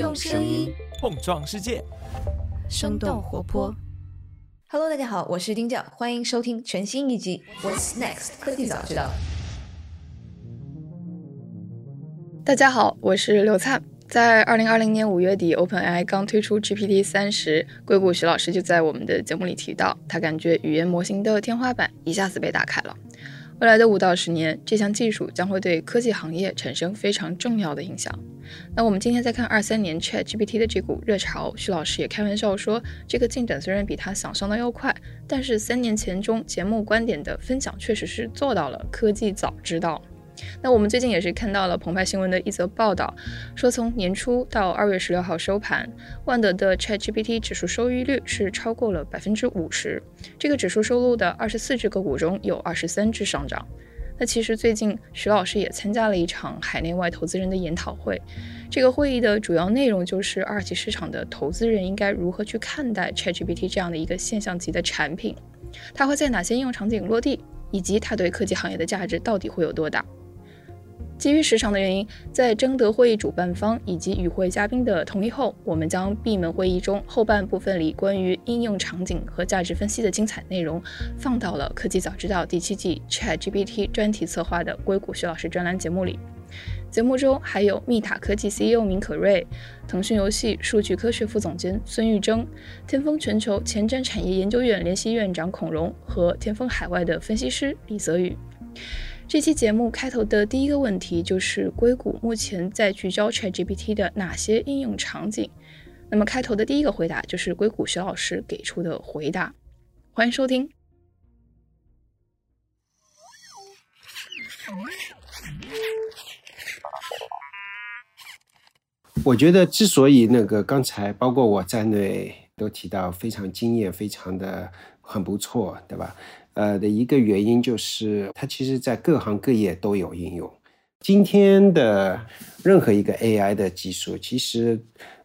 用声音碰撞世界，生动活泼。Hello，大家好，我是丁教，欢迎收听全新一集《What's Next 科技早知道》。大家好，我是刘灿。在二零二零年五月底，OpenAI 刚推出 GPT 三时，硅谷徐老师就在我们的节目里提到，他感觉语言模型的天花板一下子被打开了。未来的五到十年，这项技术将会对科技行业产生非常重要的影响。那我们今天再看二三年 ChatGPT 的这股热潮，徐老师也开玩笑说，这个进展虽然比他想象的要快，但是三年前中节目观点的分享确实是做到了，科技早知道。那我们最近也是看到了澎湃新闻的一则报道，说从年初到二月十六号收盘，万德的 ChatGPT 指数收益率是超过了百分之五十。这个指数收录的二十四只个股中有二十三只上涨。那其实最近徐老师也参加了一场海内外投资人的研讨会，这个会议的主要内容就是二级市场的投资人应该如何去看待 ChatGPT 这样的一个现象级的产品，它会在哪些应用场景落地，以及它对科技行业的价值到底会有多大。基于时长的原因，在征得会议主办方以及与会嘉宾的同意后，我们将闭门会议中后半部分里关于应用场景和价值分析的精彩内容放到了《科技早知道》第七季 ChatGPT 专题策划的硅谷徐老师专栏节目里。节目中还有密塔科技 CEO 明可瑞、腾讯游戏数据科学副总监孙玉征、天风全球前瞻产业研究院联席院长孔融和天风海外的分析师李泽宇。这期节目开头的第一个问题就是硅谷目前在聚焦 ChatGPT 的哪些应用场景？那么开头的第一个回答就是硅谷徐老师给出的回答。欢迎收听。我觉得之所以那个刚才包括我在内都提到非常惊艳，非常的很不错，对吧？呃的一个原因就是，它其实在各行各业都有应用。今天的任何一个 AI 的技术，其实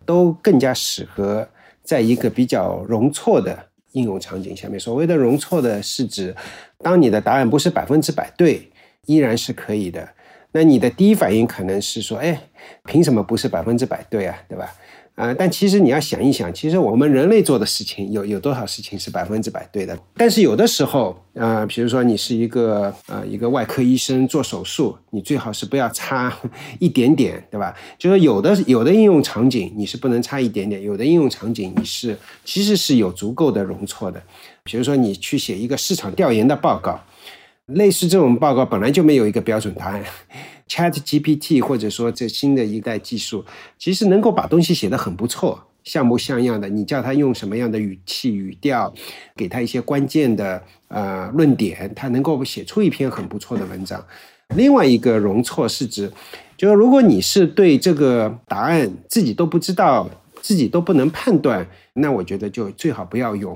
都更加适合在一个比较容错的应用场景下面。所谓的容错的是指，当你的答案不是百分之百对，依然是可以的。那你的第一反应可能是说，哎，凭什么不是百分之百对啊？对吧？啊，但其实你要想一想，其实我们人类做的事情有有多少事情是百分之百对的？但是有的时候，呃，比如说你是一个呃一个外科医生做手术，你最好是不要差 一点点，对吧？就是有的有的应用场景你是不能差一点点，有的应用场景你是其实是有足够的容错的。比如说你去写一个市场调研的报告，类似这种报告本来就没有一个标准答案。Chat GPT 或者说这新的一代技术，其实能够把东西写得很不错，像模像样的。你叫他用什么样的语气语调，给他一些关键的呃论点，他能够写出一篇很不错的文章。另外一个容错是指，就是如果你是对这个答案自己都不知道，自己都不能判断，那我觉得就最好不要用。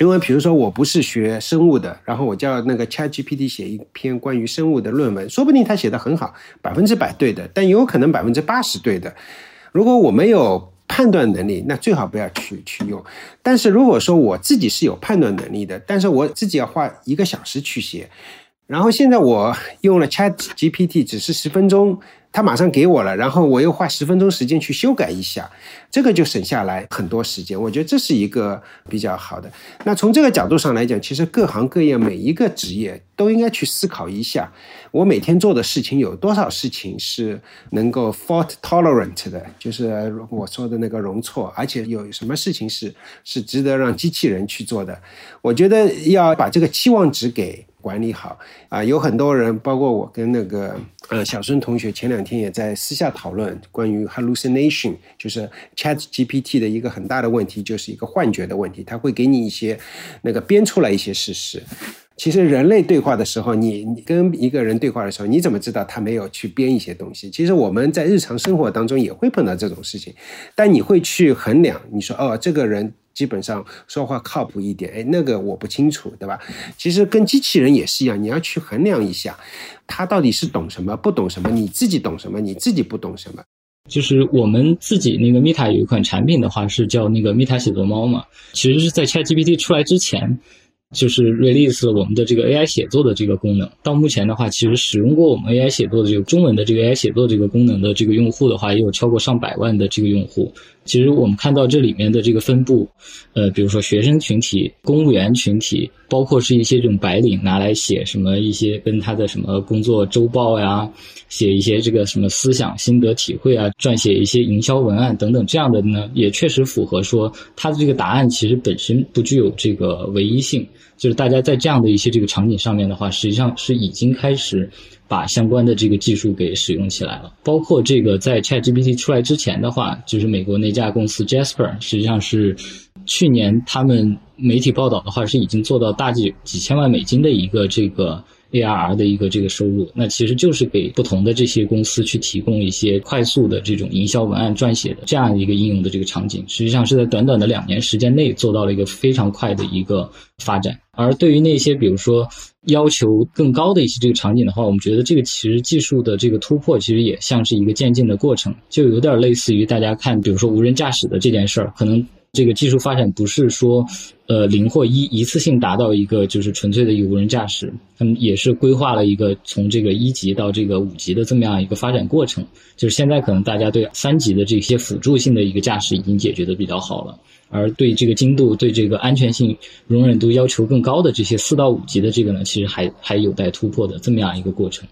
因为比如说我不是学生物的，然后我叫那个 ChatGPT 写一篇关于生物的论文，说不定他写的很好，百分之百对的，但有可能百分之八十对的。如果我没有判断能力，那最好不要去去用。但是如果说我自己是有判断能力的，但是我自己要花一个小时去写，然后现在我用了 ChatGPT，只是十分钟。他马上给我了，然后我又花十分钟时间去修改一下，这个就省下来很多时间。我觉得这是一个比较好的。那从这个角度上来讲，其实各行各业每一个职业都应该去思考一下，我每天做的事情有多少事情是能够 fault tolerant 的，就是我说的那个容错，而且有什么事情是是值得让机器人去做的。我觉得要把这个期望值给。管理好啊，有很多人，包括我跟那个呃小孙同学，前两天也在私下讨论关于 hallucination，就是 Chat GPT 的一个很大的问题，就是一个幻觉的问题，它会给你一些那个编出来一些事实。其实人类对话的时候，你你跟一个人对话的时候，你怎么知道他没有去编一些东西？其实我们在日常生活当中也会碰到这种事情，但你会去衡量，你说哦，这个人。基本上说话靠谱一点，哎，那个我不清楚，对吧？其实跟机器人也是一样，你要去衡量一下，他到底是懂什么，不懂什么，你自己懂什么，你自己不懂什么。就是我们自己那个 Meta 有一款产品的话，是叫那个 Meta 写作猫嘛，其实是在 ChatGPT 出来之前。就是 release 了我们的这个 AI 写作的这个功能。到目前的话，其实使用过我们 AI 写作的这个中文的这个 AI 写作这个功能的这个用户的话，也有超过上百万的这个用户。其实我们看到这里面的这个分布，呃，比如说学生群体、公务员群体，包括是一些这种白领拿来写什么一些跟他的什么工作周报呀，写一些这个什么思想心得体会啊，撰写一些营销文案等等这样的呢，也确实符合说他的这个答案其实本身不具有这个唯一性，就是大家在这样的一些这个场景上面的话，实际上是已经开始。把相关的这个技术给使用起来了，包括这个在 ChatGPT 出来之前的话，就是美国那家公司 Jasper，实际上是去年他们媒体报道的话是已经做到大几几千万美金的一个这个 ARR 的一个这个收入，那其实就是给不同的这些公司去提供一些快速的这种营销文案撰写的这样一个应用的这个场景，实际上是在短短的两年时间内做到了一个非常快的一个发展，而对于那些比如说。要求更高的一些这个场景的话，我们觉得这个其实技术的这个突破，其实也像是一个渐进的过程，就有点类似于大家看，比如说无人驾驶的这件事儿，可能这个技术发展不是说，呃零或一一次性达到一个就是纯粹的一个无人驾驶，他们也是规划了一个从这个一级到这个五级的这么样一个发展过程，就是现在可能大家对三级的这些辅助性的一个驾驶已经解决的比较好了。而对这个精度、对这个安全性、容忍度要求更高的这些四到五级的这个呢，其实还还有待突破的这么样一个过程。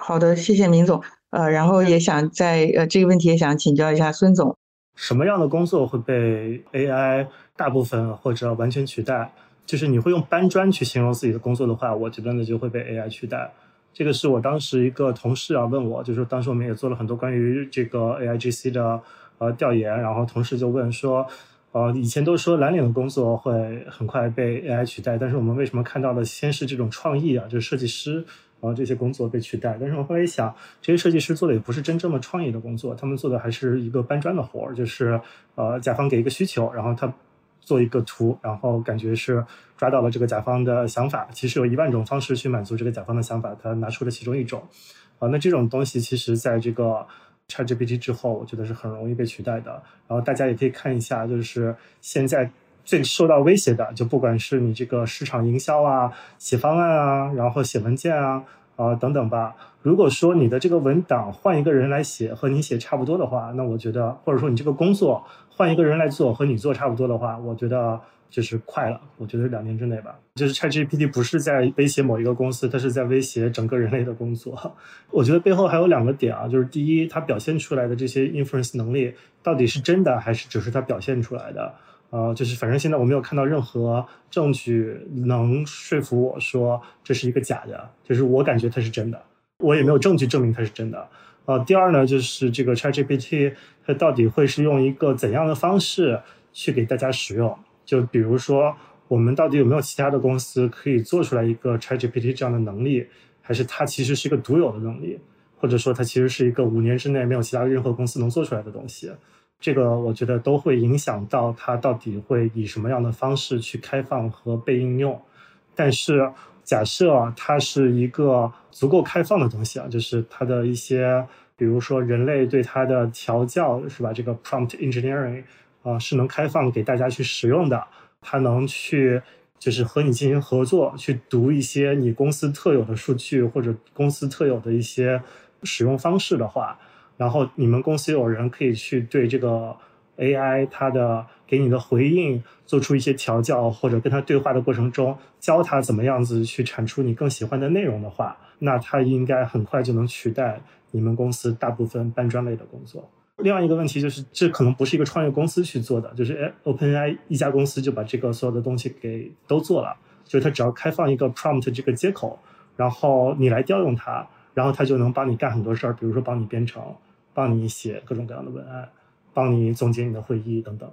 好的，谢谢明总。呃，然后也想在呃这个问题也想请教一下孙总，什么样的工作会被 AI 大部分或者完全取代？就是你会用搬砖去形容自己的工作的话，我觉得呢就会被 AI 取代。这个是我当时一个同事啊问我，就是当时我们也做了很多关于这个 AIGC 的呃调研，然后同事就问说。呃，以前都说蓝领的工作会很快被 AI 取代，但是我们为什么看到的先是这种创意啊，就是设计师啊这些工作被取代？但是我后来一想，这些设计师做的也不是真正的创意的工作，他们做的还是一个搬砖的活儿，就是呃甲方给一个需求，然后他做一个图，然后感觉是抓到了这个甲方的想法。其实有一万种方式去满足这个甲方的想法，他拿出了其中一种。啊，那这种东西其实在这个。ChatGPT 之后，我觉得是很容易被取代的。然后大家也可以看一下，就是现在最受到威胁的，就不管是你这个市场营销啊、写方案啊、然后写文件啊、啊等等吧。如果说你的这个文档换一个人来写，和你写差不多的话，那我觉得，或者说你这个工作换一个人来做，和你做差不多的话，我觉得。就是快了，我觉得两年之内吧。就是 ChatGPT 不是在威胁某一个公司，它是在威胁整个人类的工作。我觉得背后还有两个点啊，就是第一，它表现出来的这些 inference 能力到底是真的，还是只是它表现出来的？呃，就是反正现在我没有看到任何证据能说服我说这是一个假的，就是我感觉它是真的，我也没有证据证明它是真的。呃，第二呢，就是这个 ChatGPT 它到底会是用一个怎样的方式去给大家使用？就比如说，我们到底有没有其他的公司可以做出来一个 ChatGPT 这样的能力，还是它其实是一个独有的能力，或者说它其实是一个五年之内没有其他任何公司能做出来的东西？这个我觉得都会影响到它到底会以什么样的方式去开放和被应用。但是假设它是一个足够开放的东西啊，就是它的一些，比如说人类对它的调教，是吧？这个 prompt engineering。啊，是能开放给大家去使用的，它能去就是和你进行合作，去读一些你公司特有的数据或者公司特有的一些使用方式的话，然后你们公司有人可以去对这个 AI 它的给你的回应做出一些调教，或者跟他对话的过程中教他怎么样子去产出你更喜欢的内容的话，那它应该很快就能取代你们公司大部分搬砖类的工作。另外一个问题就是，这可能不是一个创业公司去做的，就是，OpenAI 一家公司就把这个所有的东西给都做了，就是它只要开放一个 prompt 这个接口，然后你来调用它，然后它就能帮你干很多事儿，比如说帮你编程，帮你写各种各样的文案，帮你总结你的会议等等。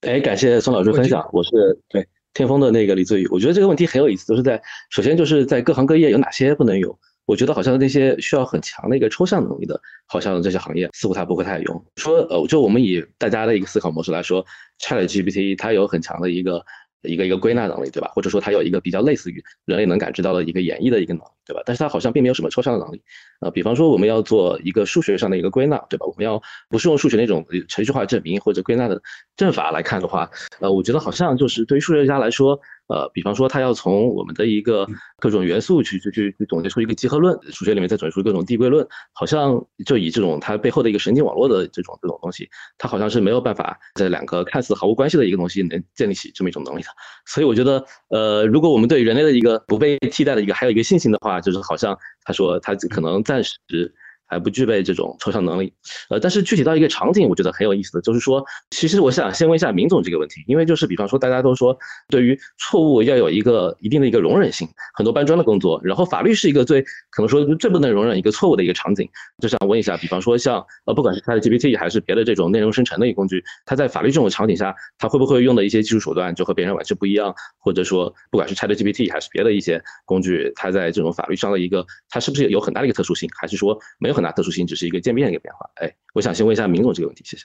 哎，感谢宋老师分享，我是对天风的那个李自宇，我觉得这个问题很有意思，就是在首先就是在各行各业有哪些不能有。我觉得好像那些需要很强的一个抽象能力的，好像这些行业似乎它不会太用。说呃，就我们以大家的一个思考模式来说，ChatGPT 它有很强的一个一个一个归纳能力，对吧？或者说它有一个比较类似于人类能感知到的一个演绎的一个能力，对吧？但是它好像并没有什么抽象的能力。呃，比方说我们要做一个数学上的一个归纳，对吧？我们要不是用数学那种程序化证明或者归纳的证法来看的话，呃，我觉得好像就是对于数学家来说，呃，比方说它要从我们的一个各种元素去去去去总结出一个集合论，数学里面再总结出各种递归论，好像就以这种它背后的一个神经网络的这种这种东西，它好像是没有办法在两个看似毫无关系的一个东西能建立起这么一种能力的。所以我觉得，呃，如果我们对人类的一个不被替代的一个还有一个信心的话，就是好像他说他可能暂时。还不具备这种抽象能力，呃，但是具体到一个场景，我觉得很有意思的就是说，其实我想先问一下明总这个问题，因为就是比方说大家都说对于错误要有一个一定的一个容忍性，很多搬砖的工作，然后法律是一个最可能说最不能容忍一个错误的一个场景，就想问一下，比方说像呃不管是 ChatGPT 还是别的这种内容生成的一个工具，它在法律这种场景下，它会不会用的一些技术手段就和别人完全不一样，或者说不管是 ChatGPT 还是别的一些工具，它在这种法律上的一个，它是不是有很大的一个特殊性，还是说没有？很大特殊性，只是一个渐变的一个变化。哎，我想先问一下明总这个问题，谢谢。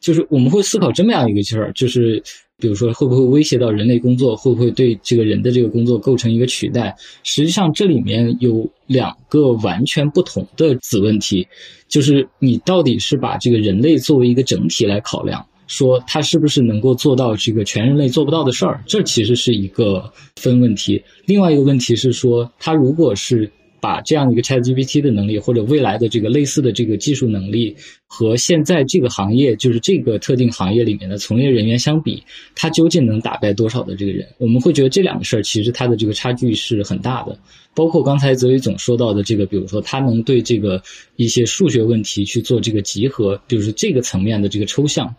就是我们会思考这么样一个事儿，就是比如说会不会威胁到人类工作，会不会对这个人的这个工作构成一个取代？实际上这里面有两个完全不同的子问题，就是你到底是把这个人类作为一个整体来考量，说他是不是能够做到这个全人类做不到的事儿，这其实是一个分问题。另外一个问题是说，他如果是。把这样一个 ChatGPT 的能力，或者未来的这个类似的这个技术能力，和现在这个行业，就是这个特定行业里面的从业人员相比，它究竟能打败多少的这个人？我们会觉得这两个事儿其实它的这个差距是很大的。包括刚才泽宇总说到的这个，比如说他能对这个一些数学问题去做这个集合，就是这个层面的这个抽象，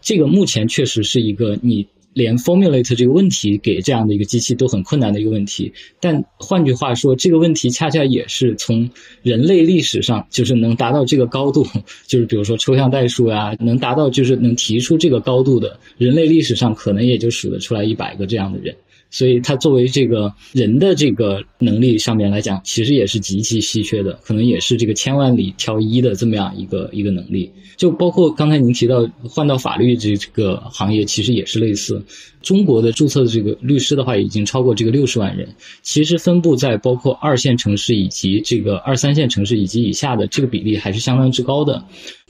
这个目前确实是一个你。连 formulate 这个问题给这样的一个机器都很困难的一个问题，但换句话说，这个问题恰恰也是从人类历史上就是能达到这个高度，就是比如说抽象代数啊，能达到就是能提出这个高度的人类历史上可能也就数得出来一百个这样的人。所以，它作为这个人的这个能力上面来讲，其实也是极其稀缺的，可能也是这个千万里挑一的这么样一个一个能力。就包括刚才您提到换到法律这个行业，其实也是类似。中国的注册的这个律师的话，已经超过这个六十万人，其实分布在包括二线城市以及这个二三线城市以及以下的这个比例还是相当之高的。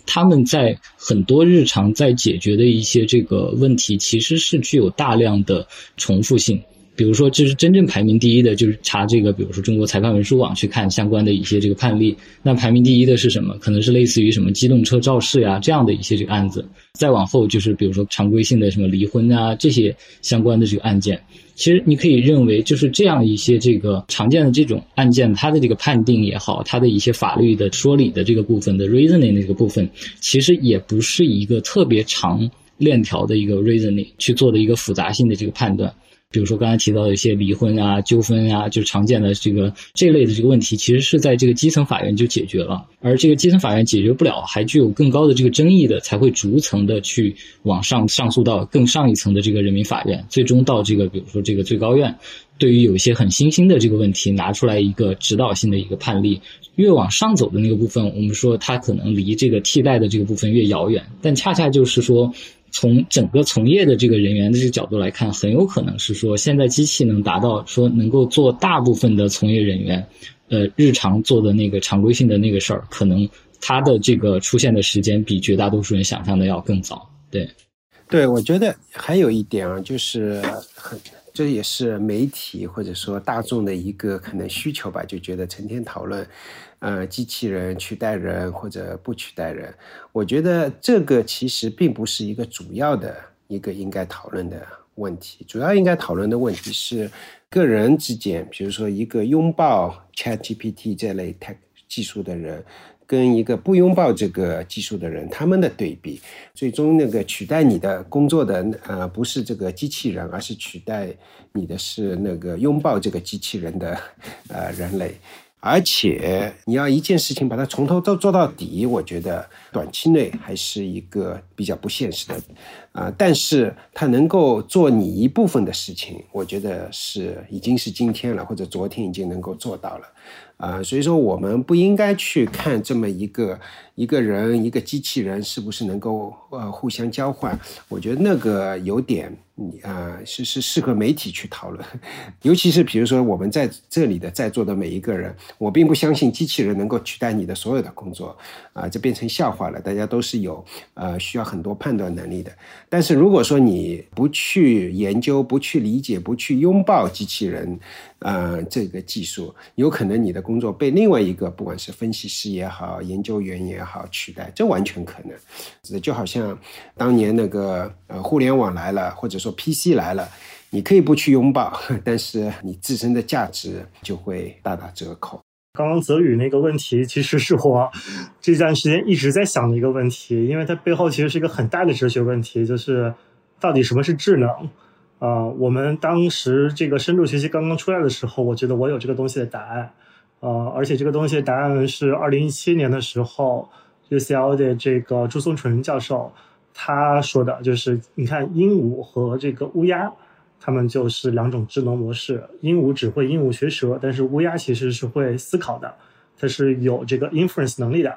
他们在很多日常在解决的一些这个问题，其实是具有大量的重复性。比如说，这是真正排名第一的，就是查这个，比如说中国裁判文书网去看相关的一些这个判例。那排名第一的是什么？可能是类似于什么机动车肇事呀这样的一些这个案子。再往后就是比如说常规性的什么离婚啊这些相关的这个案件。其实你可以认为，就是这样一些这个常见的这种案件，它的这个判定也好，它的一些法律的说理的这个部分的 reasoning 的这个部分，其实也不是一个特别长链条的一个 reasoning 去做的一个复杂性的这个判断。比如说刚才提到的一些离婚啊、纠纷啊，就是常见的这个这类的这个问题，其实是在这个基层法院就解决了。而这个基层法院解决不了，还具有更高的这个争议的，才会逐层的去往上上诉到更上一层的这个人民法院，最终到这个比如说这个最高院。对于有一些很新兴的这个问题，拿出来一个指导性的一个判例，越往上走的那个部分，我们说它可能离这个替代的这个部分越遥远，但恰恰就是说。从整个从业的这个人员的这个角度来看，很有可能是说，现在机器能达到说能够做大部分的从业人员，呃，日常做的那个常规性的那个事儿，可能它的这个出现的时间比绝大多数人想象的要更早。对，对，我觉得还有一点啊，就是很。这也是媒体或者说大众的一个可能需求吧，就觉得成天讨论，呃，机器人取代人或者不取代人。我觉得这个其实并不是一个主要的一个应该讨论的问题。主要应该讨论的问题是个人之间，比如说一个拥抱 ChatGPT 这类 tech 技术的人。跟一个不拥抱这个技术的人，他们的对比，最终那个取代你的工作的，呃，不是这个机器人，而是取代你的是那个拥抱这个机器人的，呃，人类。而且你要一件事情把它从头都做到底，我觉得短期内还是一个比较不现实的，啊，但是它能够做你一部分的事情，我觉得是已经是今天了，或者昨天已经能够做到了。啊，所以说我们不应该去看这么一个一个人一个机器人是不是能够呃互相交换，我觉得那个有点你啊，是是适合媒体去讨论，尤其是比如说我们在这里的在座的每一个人，我并不相信机器人能够取代你的所有的工作，啊，这变成笑话了。大家都是有呃需要很多判断能力的。但是如果说你不去研究、不去理解、不去拥抱机器人，呃，这个技术，有可能你的工作被另外一个不管是分析师也好、研究员也好取代，这完全可能。就好像当年那个呃互联网来了，或者说。说 PC 来了，你可以不去拥抱，但是你自身的价值就会大打折扣。刚刚泽宇那个问题，其实是我这段时间一直在想的一个问题，因为它背后其实是一个很大的哲学问题，就是到底什么是智能？啊，我们当时这个深度学习刚刚出来的时候，我觉得我有这个东西的答案，呃，而且这个东西的答案是二零一七年的时候，UCL 的这个朱松纯教授。他说的就是，你看鹦鹉和这个乌鸦，它们就是两种智能模式。鹦鹉只会鹦鹉学舌，但是乌鸦其实是会思考的，它是有这个 inference 能力的。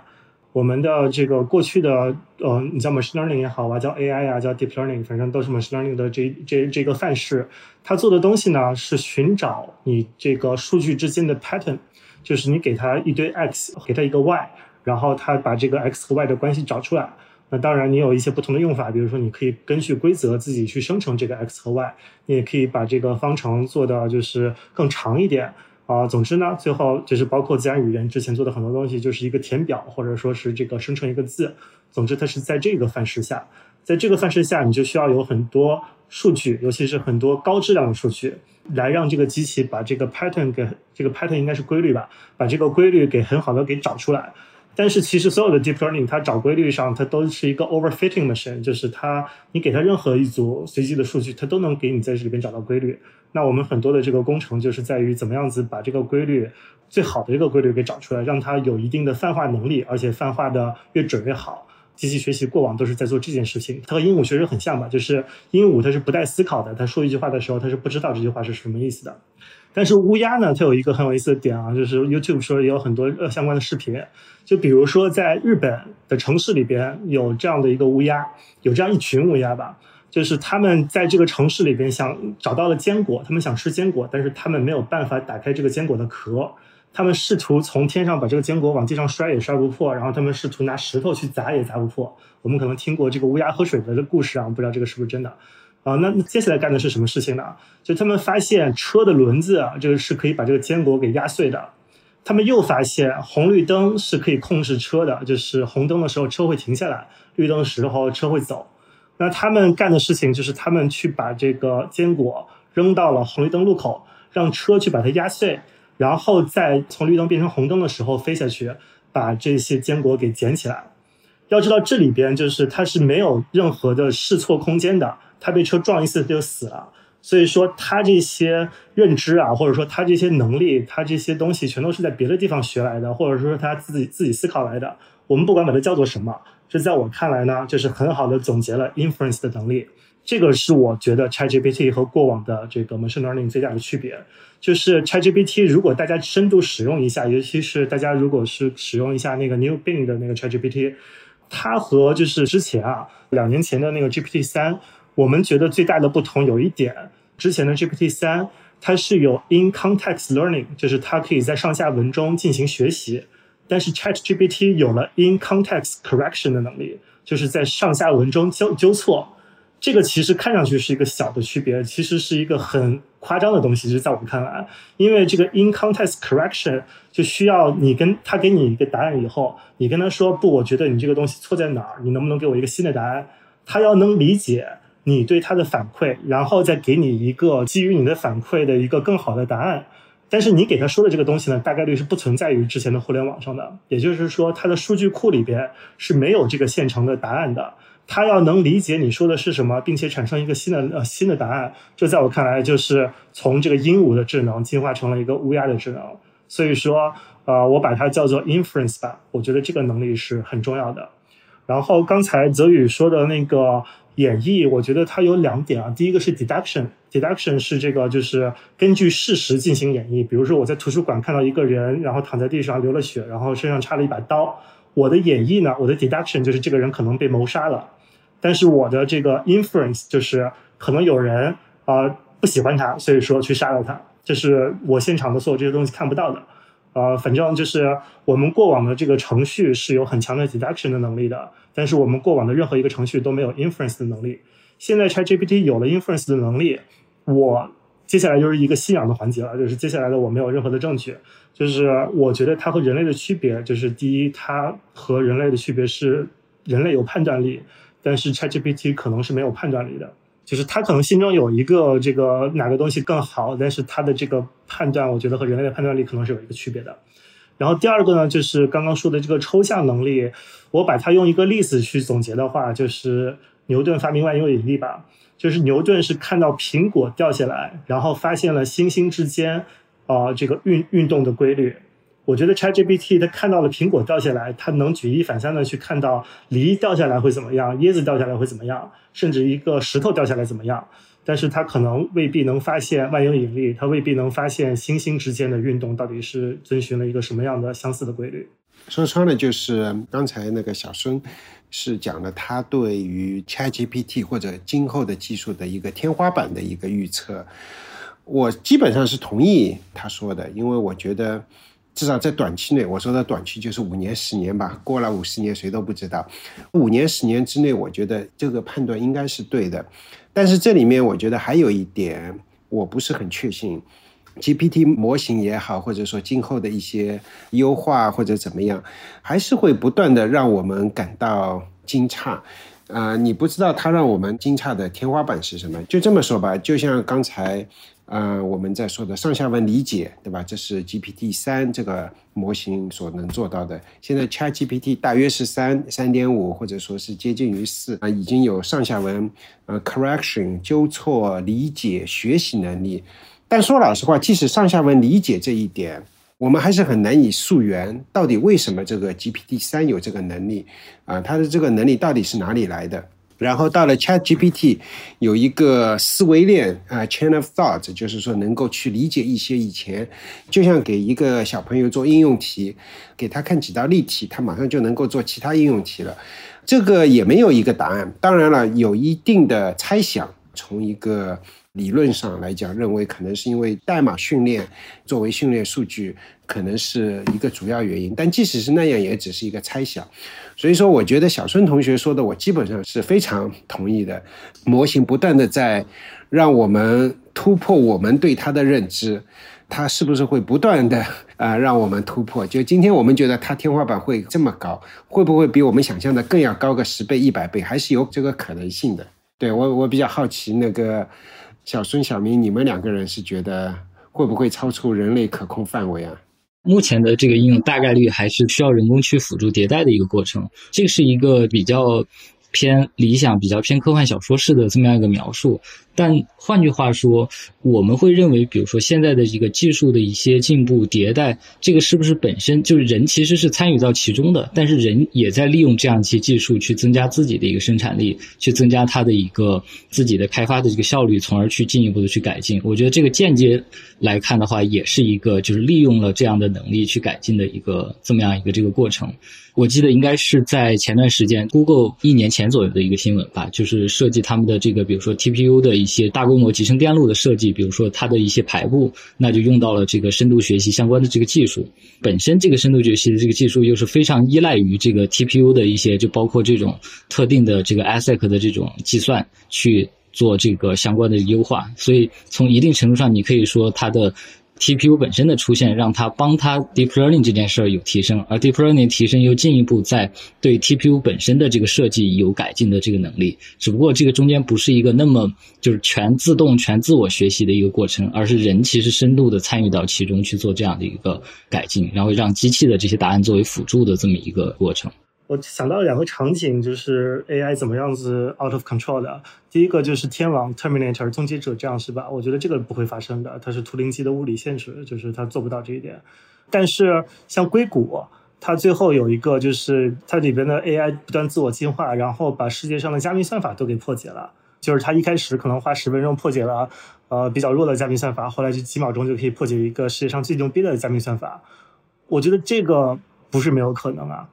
我们的这个过去的，呃，你叫 machine learning 也好啊，叫 AI 啊，叫 deep learning，反正都是 machine learning 的这这这个范式。它做的东西呢，是寻找你这个数据之间的 pattern，就是你给它一堆 x，给它一个 y，然后它把这个 x 和 y 的关系找出来。那当然，你有一些不同的用法，比如说你可以根据规则自己去生成这个 x 和 y，你也可以把这个方程做的就是更长一点啊。总之呢，最后就是包括自然语言之前做的很多东西，就是一个填表或者说是这个生成一个字。总之，它是在这个范式下，在这个范式下，你就需要有很多数据，尤其是很多高质量的数据，来让这个机器把这个 pattern 给这个 pattern 应该是规律吧，把这个规律给很好的给找出来。但是其实所有的 deep learning 它找规律上，它都是一个 overfitting machine，就是它你给它任何一组随机的数据，它都能给你在这里边找到规律。那我们很多的这个工程就是在于怎么样子把这个规律最好的一个规律给找出来，让它有一定的泛化能力，而且泛化的越准越好。机器学习过往都是在做这件事情，它和鹦鹉学习很像吧？就是鹦鹉它是不带思考的，它说一句话的时候，它是不知道这句话是什么意思的。但是乌鸦呢，它有一个很有意思的点啊，就是 YouTube 说也有很多呃相关的视频，就比如说在日本的城市里边有这样的一个乌鸦，有这样一群乌鸦吧，就是他们在这个城市里边想找到了坚果，他们想吃坚果，但是他们没有办法打开这个坚果的壳，他们试图从天上把这个坚果往地上摔也摔不破，然后他们试图拿石头去砸也砸不破。我们可能听过这个乌鸦喝水的故事啊，不知道这个是不是真的。啊，那接下来干的是什么事情呢？就他们发现车的轮子啊，这个是可以把这个坚果给压碎的。他们又发现红绿灯是可以控制车的，就是红灯的时候车会停下来，绿灯的时候车会走。那他们干的事情就是他们去把这个坚果扔到了红绿灯路口，让车去把它压碎，然后再从绿灯变成红灯的时候飞下去，把这些坚果给捡起来。要知道这里边就是它是没有任何的试错空间的。他被车撞一次就死了，所以说他这些认知啊，或者说他这些能力，他这些东西全都是在别的地方学来的，或者说他自己自己思考来的。我们不管把它叫做什么，这在我看来呢，就是很好的总结了 inference 的能力。这个是我觉得 ChatGPT 和过往的这个 machine learning 最大的区别，就是 ChatGPT 如果大家深度使用一下，尤其是大家如果是使用一下那个 New Bing 的那个 ChatGPT，它和就是之前啊两年前的那个 GPT 三。我们觉得最大的不同有一点，之前的 GPT 三它是有 in context learning，就是它可以在上下文中进行学习，但是 Chat GPT 有了 in context correction 的能力，就是在上下文中纠纠错。这个其实看上去是一个小的区别，其实是一个很夸张的东西，就是在我们看来，因为这个 in context correction 就需要你跟他给你一个答案以后，你跟他说不，我觉得你这个东西错在哪儿，你能不能给我一个新的答案？他要能理解。你对他的反馈，然后再给你一个基于你的反馈的一个更好的答案。但是你给他说的这个东西呢，大概率是不存在于之前的互联网上的。也就是说，它的数据库里边是没有这个现成的答案的。他要能理解你说的是什么，并且产生一个新的呃新的答案，这在我看来就是从这个鹦鹉的智能进化成了一个乌鸦的智能。所以说，呃，我把它叫做 inference 吧。我觉得这个能力是很重要的。然后刚才泽宇说的那个。演绎，我觉得它有两点啊。第一个是 deduction，deduction 是这个就是根据事实进行演绎。比如说我在图书馆看到一个人，然后躺在地上流了血，然后身上插了一把刀。我的演绎呢，我的 deduction 就是这个人可能被谋杀了。但是我的这个 inference 就是可能有人啊不喜欢他，所以说去杀了他，这是我现场的所有这些东西看不到的。呃，反正就是我们过往的这个程序是有很强的 deduction 的能力的，但是我们过往的任何一个程序都没有 inference 的能力。现在 ChatGPT 有了 inference 的能力，我接下来就是一个信仰的环节了，就是接下来的我没有任何的证据，就是我觉得它和人类的区别，就是第一，它和人类的区别是人类有判断力，但是 ChatGPT 可能是没有判断力的。就是他可能心中有一个这个哪个东西更好，但是他的这个判断，我觉得和人类的判断力可能是有一个区别的。然后第二个呢，就是刚刚说的这个抽象能力，我把它用一个例子去总结的话，就是牛顿发明万有引力吧。就是牛顿是看到苹果掉下来，然后发现了星星之间啊这个运运动的规律。我觉得 ChatGPT 它看到了苹果掉下来，它能举一反三的去看到梨掉下来会怎么样，椰子掉下来会怎么样，甚至一个石头掉下来怎么样。但是他可能未必能发现万有引力，他未必能发现星星之间的运动到底是遵循了一个什么样的相似的规律。说穿了就是刚才那个小孙是讲了他对于 ChatGPT 或者今后的技术的一个天花板的一个预测，我基本上是同意他说的，因为我觉得。至少在短期内，我说的短期就是五年、十年吧。过了五十年，谁都不知道。五年、十年之内，我觉得这个判断应该是对的。但是这里面，我觉得还有一点，我不是很确信。GPT 模型也好，或者说今后的一些优化或者怎么样，还是会不断的让我们感到惊诧。啊，你不知道它让我们惊诧的天花板是什么？就这么说吧，就像刚才。呃，我们在说的上下文理解，对吧？这是 GPT 三这个模型所能做到的。现在 ChatGPT 大约是三三点五，或者说是接近于四啊，已经有上下文呃 correction 纠错理解学习能力。但说老实话，即使上下文理解这一点，我们还是很难以溯源，到底为什么这个 GPT 三有这个能力啊？它的这个能力到底是哪里来的？然后到了 Chat GPT，有一个思维链啊，chain of thought，就是说能够去理解一些以前，就像给一个小朋友做应用题，给他看几道例题，他马上就能够做其他应用题了。这个也没有一个答案，当然了，有一定的猜想。从一个理论上来讲，认为可能是因为代码训练作为训练数据，可能是一个主要原因。但即使是那样，也只是一个猜想。所以说，我觉得小孙同学说的，我基本上是非常同意的。模型不断的在让我们突破我们对它的认知，它是不是会不断的 啊让我们突破？就今天我们觉得它天花板会这么高，会不会比我们想象的更要高个十倍、一百倍？还是有这个可能性的？对我，我比较好奇，那个小孙、小明，你们两个人是觉得会不会超出人类可控范围啊？目前的这个应用大概率还是需要人工去辅助迭代的一个过程，这是一个比较偏理想、比较偏科幻小说式的这么样一个描述。但换句话说，我们会认为，比如说现在的一个技术的一些进步迭代，这个是不是本身就是人其实是参与到其中的？但是人也在利用这样一些技术去增加自己的一个生产力，去增加它的一个自己的开发的这个效率，从而去进一步的去改进。我觉得这个间接来看的话，也是一个就是利用了这样的能力去改进的一个这么样一个这个过程。我记得应该是在前段时间，Google 一年前左右的一个新闻吧，就是设计他们的这个，比如说 TPU 的一些大规模集成电路的设计，比如说它的一些排布，那就用到了这个深度学习相关的这个技术。本身这个深度学习的这个技术又是非常依赖于这个 TPU 的一些，就包括这种特定的这个 ASIC 的这种计算去做这个相关的优化。所以从一定程度上，你可以说它的。TPU 本身的出现，让它帮它 deep learning 这件事儿有提升，而 deep learning 提升又进一步在对 TPU 本身的这个设计有改进的这个能力。只不过这个中间不是一个那么就是全自动、全自我学习的一个过程，而是人其实深度的参与到其中去做这样的一个改进，然后让机器的这些答案作为辅助的这么一个过程。我想到两个场景，就是 AI 怎么样子 out of control 的。第一个就是天网 Terminator 终结者这样是吧？我觉得这个不会发生的，它是图灵机的物理限制，就是它做不到这一点。但是像硅谷，它最后有一个就是它里边的 AI 不断自我进化，然后把世界上的加密算法都给破解了。就是它一开始可能花十分钟破解了呃比较弱的加密算法，后来就几秒钟就可以破解一个世界上最牛逼的加密算法。我觉得这个不是没有可能啊。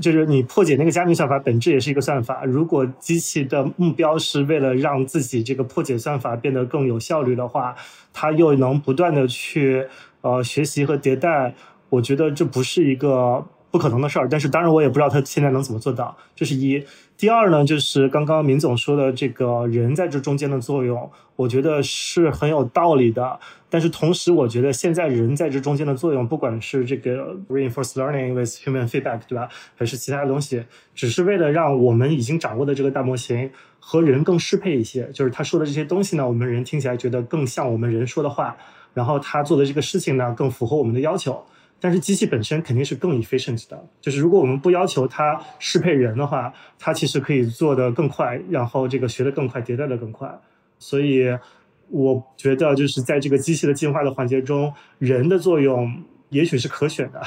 就是你破解那个加密算法本质也是一个算法。如果机器的目标是为了让自己这个破解算法变得更有效率的话，它又能不断的去呃学习和迭代，我觉得这不是一个不可能的事儿。但是当然我也不知道他现在能怎么做到。这是一。第二呢，就是刚刚明总说的这个人在这中间的作用，我觉得是很有道理的。但是同时，我觉得现在人在这中间的作用，不管是这个 reinforced learning with human feedback，对吧？还是其他的东西，只是为了让我们已经掌握的这个大模型和人更适配一些。就是他说的这些东西呢，我们人听起来觉得更像我们人说的话，然后他做的这个事情呢，更符合我们的要求。但是机器本身肯定是更 efficient 的，就是如果我们不要求它适配人的话，它其实可以做得更快，然后这个学得更快，迭代的更快。所以我觉得就是在这个机器的进化的环节中，人的作用也许是可选的。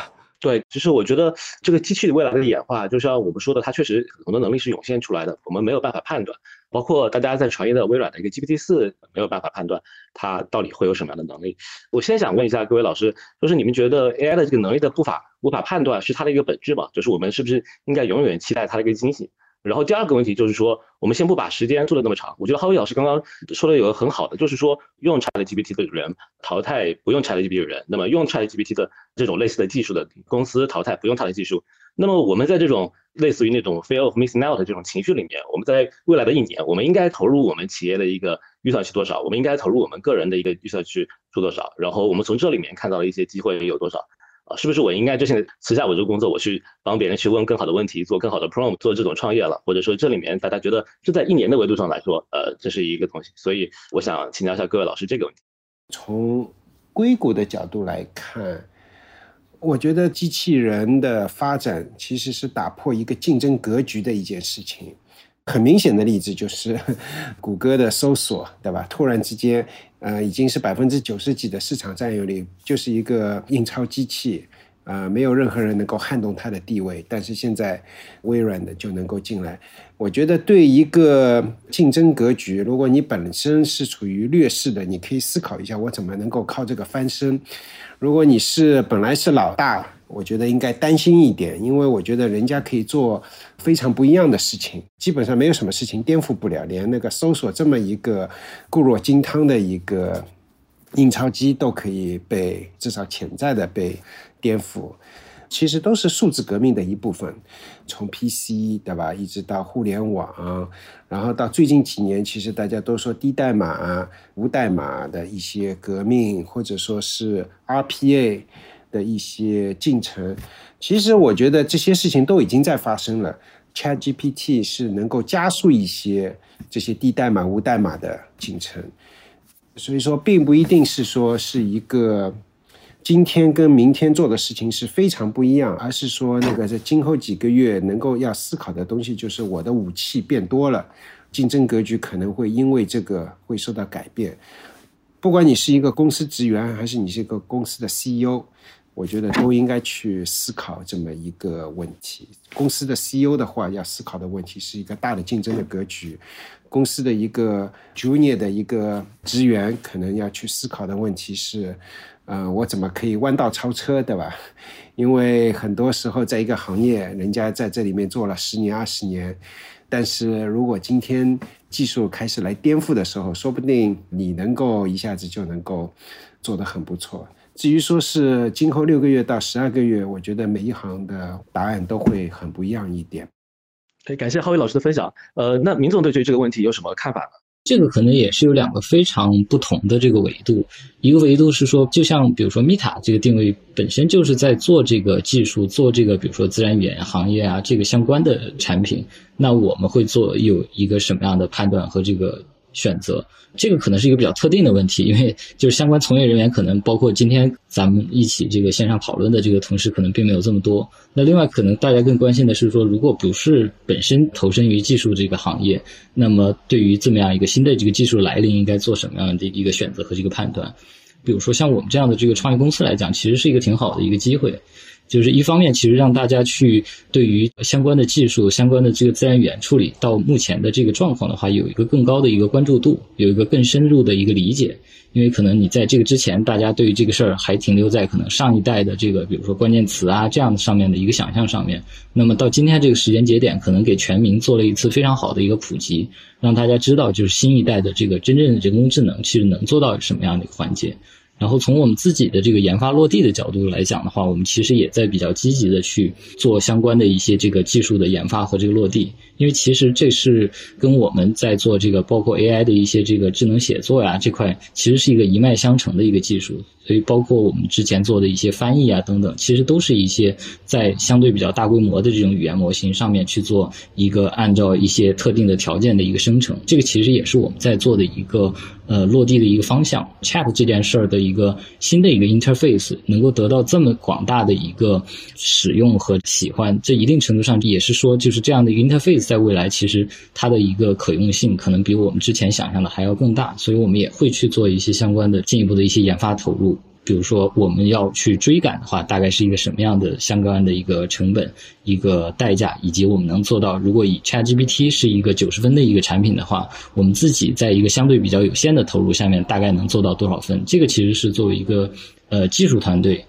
对，其实我觉得这个机器的未来的演化，就像我们说的，它确实很多能力是涌现出来的，我们没有办法判断。包括大家在传言的微软的一个 GPT 四，没有办法判断它到底会有什么样的能力。我先想问一下各位老师，就是你们觉得 AI 的这个能力的步伐无法判断是它的一个本质吗？就是我们是不是应该永远期待它的一个惊喜？然后第二个问题就是说，我们先不把时间做的那么长。我觉得哈维老师刚刚说的有个很好的，就是说用 ChatGPT 的人淘汰不用 ChatGPT 的人，那么用 ChatGPT 的这种类似的技术的公司淘汰不用它的技术。那么我们在这种类似于那种 fear of missing out 这种情绪里面，我们在未来的一年，我们应该投入我们企业的一个预算去多少？我们应该投入我们个人的一个预算去做多少？然后我们从这里面看到了一些机会有多少？啊，是不是我应该就现在辞下我这个工作，我去帮别人去问更好的问题，做更好的 prompt，做这种创业了？或者说这里面大家觉得就在一年的维度上来说，呃，这是一个东西。所以我想请教一下各位老师这个问题。从硅谷的角度来看，我觉得机器人的发展其实是打破一个竞争格局的一件事情。很明显的例子就是 谷歌的搜索，对吧？突然之间，呃，已经是百分之九十几的市场占有率，就是一个印钞机器，呃，没有任何人能够撼动它的地位。但是现在微软的就能够进来，我觉得对一个竞争格局，如果你本身是处于劣势的，你可以思考一下，我怎么能够靠这个翻身。如果你是本来是老大。我觉得应该担心一点，因为我觉得人家可以做非常不一样的事情，基本上没有什么事情颠覆不了，连那个搜索这么一个固若金汤的一个印钞机都可以被至少潜在的被颠覆。其实都是数字革命的一部分，从 PC 对吧，一直到互联网，然后到最近几年，其实大家都说低代码、无代码的一些革命，或者说是 RPA。的一些进程，其实我觉得这些事情都已经在发生了。ChatGPT 是能够加速一些这些低代码、无代码的进程，所以说并不一定是说是一个今天跟明天做的事情是非常不一样，而是说那个在今后几个月能够要思考的东西，就是我的武器变多了，竞争格局可能会因为这个会受到改变。不管你是一个公司职员，还是你是一个公司的 CEO。我觉得都应该去思考这么一个问题。公司的 CEO 的话，要思考的问题是一个大的竞争的格局；公司的一个 Junior 的一个职员，可能要去思考的问题是：呃，我怎么可以弯道超车，对吧？因为很多时候，在一个行业，人家在这里面做了十年、二十年，但是如果今天技术开始来颠覆的时候，说不定你能够一下子就能够做得很不错。至于说是今后六个月到十二个月，我觉得每一行的答案都会很不一样一点。对，感谢浩宇老师的分享。呃，那明总对这个问题有什么看法呢？这个可能也是有两个非常不同的这个维度。一个维度是说，就像比如说 Meta 这个定位本身就是在做这个技术，做这个比如说自然语言行业啊这个相关的产品，那我们会做有一个什么样的判断和这个？选择这个可能是一个比较特定的问题，因为就是相关从业人员可能包括今天咱们一起这个线上讨论的这个同事可能并没有这么多。那另外可能大家更关心的是说，如果不是本身投身于技术这个行业，那么对于这么样一个新的这个技术来临，应该做什么样的一个选择和这个判断？比如说像我们这样的这个创业公司来讲，其实是一个挺好的一个机会。就是一方面，其实让大家去对于相关的技术、相关的这个自然语言处理到目前的这个状况的话，有一个更高的一个关注度，有一个更深入的一个理解。因为可能你在这个之前，大家对于这个事儿还停留在可能上一代的这个，比如说关键词啊这样的上面的一个想象上面。那么到今天这个时间节点，可能给全民做了一次非常好的一个普及，让大家知道就是新一代的这个真正的人工智能其实能做到什么样的一个环节。然后从我们自己的这个研发落地的角度来讲的话，我们其实也在比较积极的去做相关的一些这个技术的研发和这个落地，因为其实这是跟我们在做这个包括 AI 的一些这个智能写作呀这块，其实是一个一脉相承的一个技术。所以，包括我们之前做的一些翻译啊等等，其实都是一些在相对比较大规模的这种语言模型上面去做一个按照一些特定的条件的一个生成。这个其实也是我们在做的一个呃落地的一个方向。Chat 这件事儿的一个新的一个 interface 能够得到这么广大的一个使用和喜欢，这一定程度上也是说，就是这样的 interface 在未来其实它的一个可用性可能比我们之前想象的还要更大。所以我们也会去做一些相关的进一步的一些研发投入。比如说，我们要去追赶的话，大概是一个什么样的相关的一个成本、一个代价，以及我们能做到。如果以 ChatGPT 是一个九十分的一个产品的话，我们自己在一个相对比较有限的投入下面，大概能做到多少分？这个其实是作为一个呃技术团队，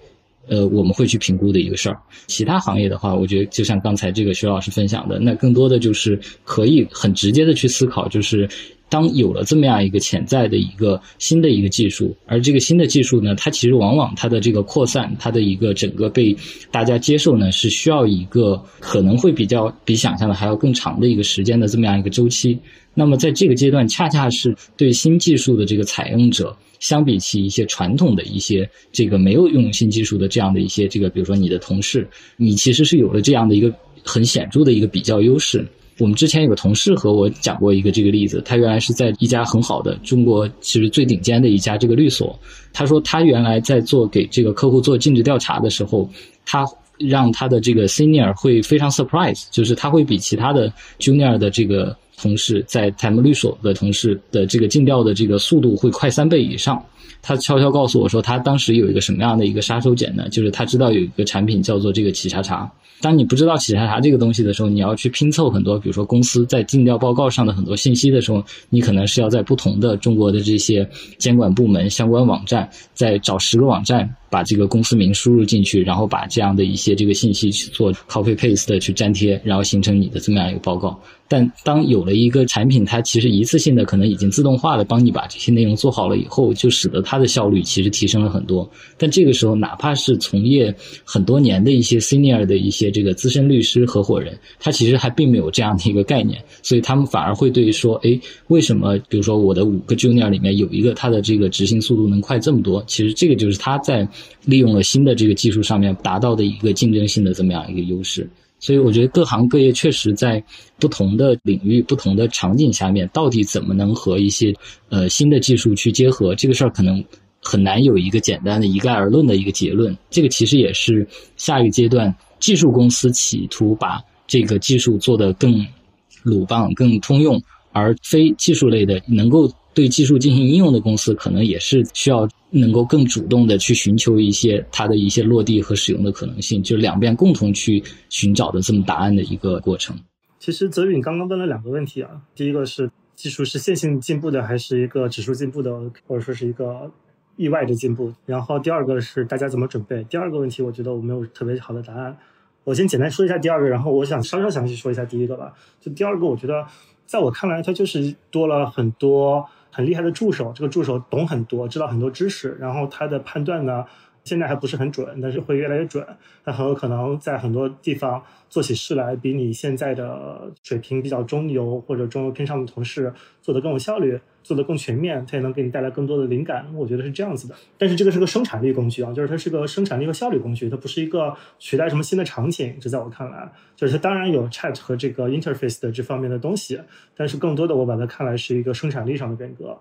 呃我们会去评估的一个事儿。其他行业的话，我觉得就像刚才这个徐老师分享的，那更多的就是可以很直接的去思考，就是。当有了这么样一个潜在的一个新的一个技术，而这个新的技术呢，它其实往往它的这个扩散，它的一个整个被大家接受呢，是需要一个可能会比较比想象的还要更长的一个时间的这么样一个周期。那么在这个阶段，恰恰是对新技术的这个采用者，相比起一些传统的一些这个没有用新技术的这样的一些这个，比如说你的同事，你其实是有了这样的一个很显著的一个比较优势。我们之前有个同事和我讲过一个这个例子，他原来是在一家很好的中国其实最顶尖的一家这个律所，他说他原来在做给这个客户做尽职调查的时候，他让他的这个 senior 会非常 surprise，就是他会比其他的 junior 的这个同事在他们律所的同事的这个尽调的这个速度会快三倍以上。他悄悄告诉我说，他当时有一个什么样的一个杀手锏呢？就是他知道有一个产品叫做这个企查查。当你不知道企查查这个东西的时候，你要去拼凑很多，比如说公司在尽调报告上的很多信息的时候，你可能是要在不同的中国的这些监管部门相关网站，在找十个网站。把这个公司名输入进去，然后把这样的一些这个信息去做 copy paste 的去粘贴，然后形成你的这么样一个报告。但当有了一个产品，它其实一次性的可能已经自动化的帮你把这些内容做好了以后，就使得它的效率其实提升了很多。但这个时候，哪怕是从业很多年的一些 senior 的一些这个资深律师合伙人，他其实还并没有这样的一个概念，所以他们反而会对说，哎，为什么比如说我的五个 junior 里面有一个他的这个执行速度能快这么多？其实这个就是他在。利用了新的这个技术上面达到的一个竞争性的这么样一个优势，所以我觉得各行各业确实在不同的领域、不同的场景下面，到底怎么能和一些呃新的技术去结合，这个事儿可能很难有一个简单的一概而论的一个结论。这个其实也是下一个阶段技术公司企图把这个技术做得更鲁棒、更通用，而非技术类的能够。对技术进行应用的公司，可能也是需要能够更主动的去寻求一些它的一些落地和使用的可能性，就两边共同去寻找的这么答案的一个过程。其实泽宇，你刚刚问了两个问题啊，第一个是技术是线性进步的，还是一个指数进步的，或者说是一个意外的进步？然后第二个是大家怎么准备？第二个问题，我觉得我没有特别好的答案。我先简单说一下第二个，然后我想稍稍详细说一下第一个吧。就第二个，我觉得在我看来，它就是多了很多。很厉害的助手，这个助手懂很多，知道很多知识，然后他的判断呢，现在还不是很准，但是会越来越准。他很有可能在很多地方做起事来，比你现在的水平比较中游或者中游偏上的同事做得更有效率。做得更全面，它也能给你带来更多的灵感。我觉得是这样子的。但是这个是个生产力工具啊，就是它是个生产力和效率工具，它不是一个取代什么新的场景。这在我看来，就是它当然有 chat 和这个 interface 的这方面的东西，但是更多的我把它看来是一个生产力上的变革。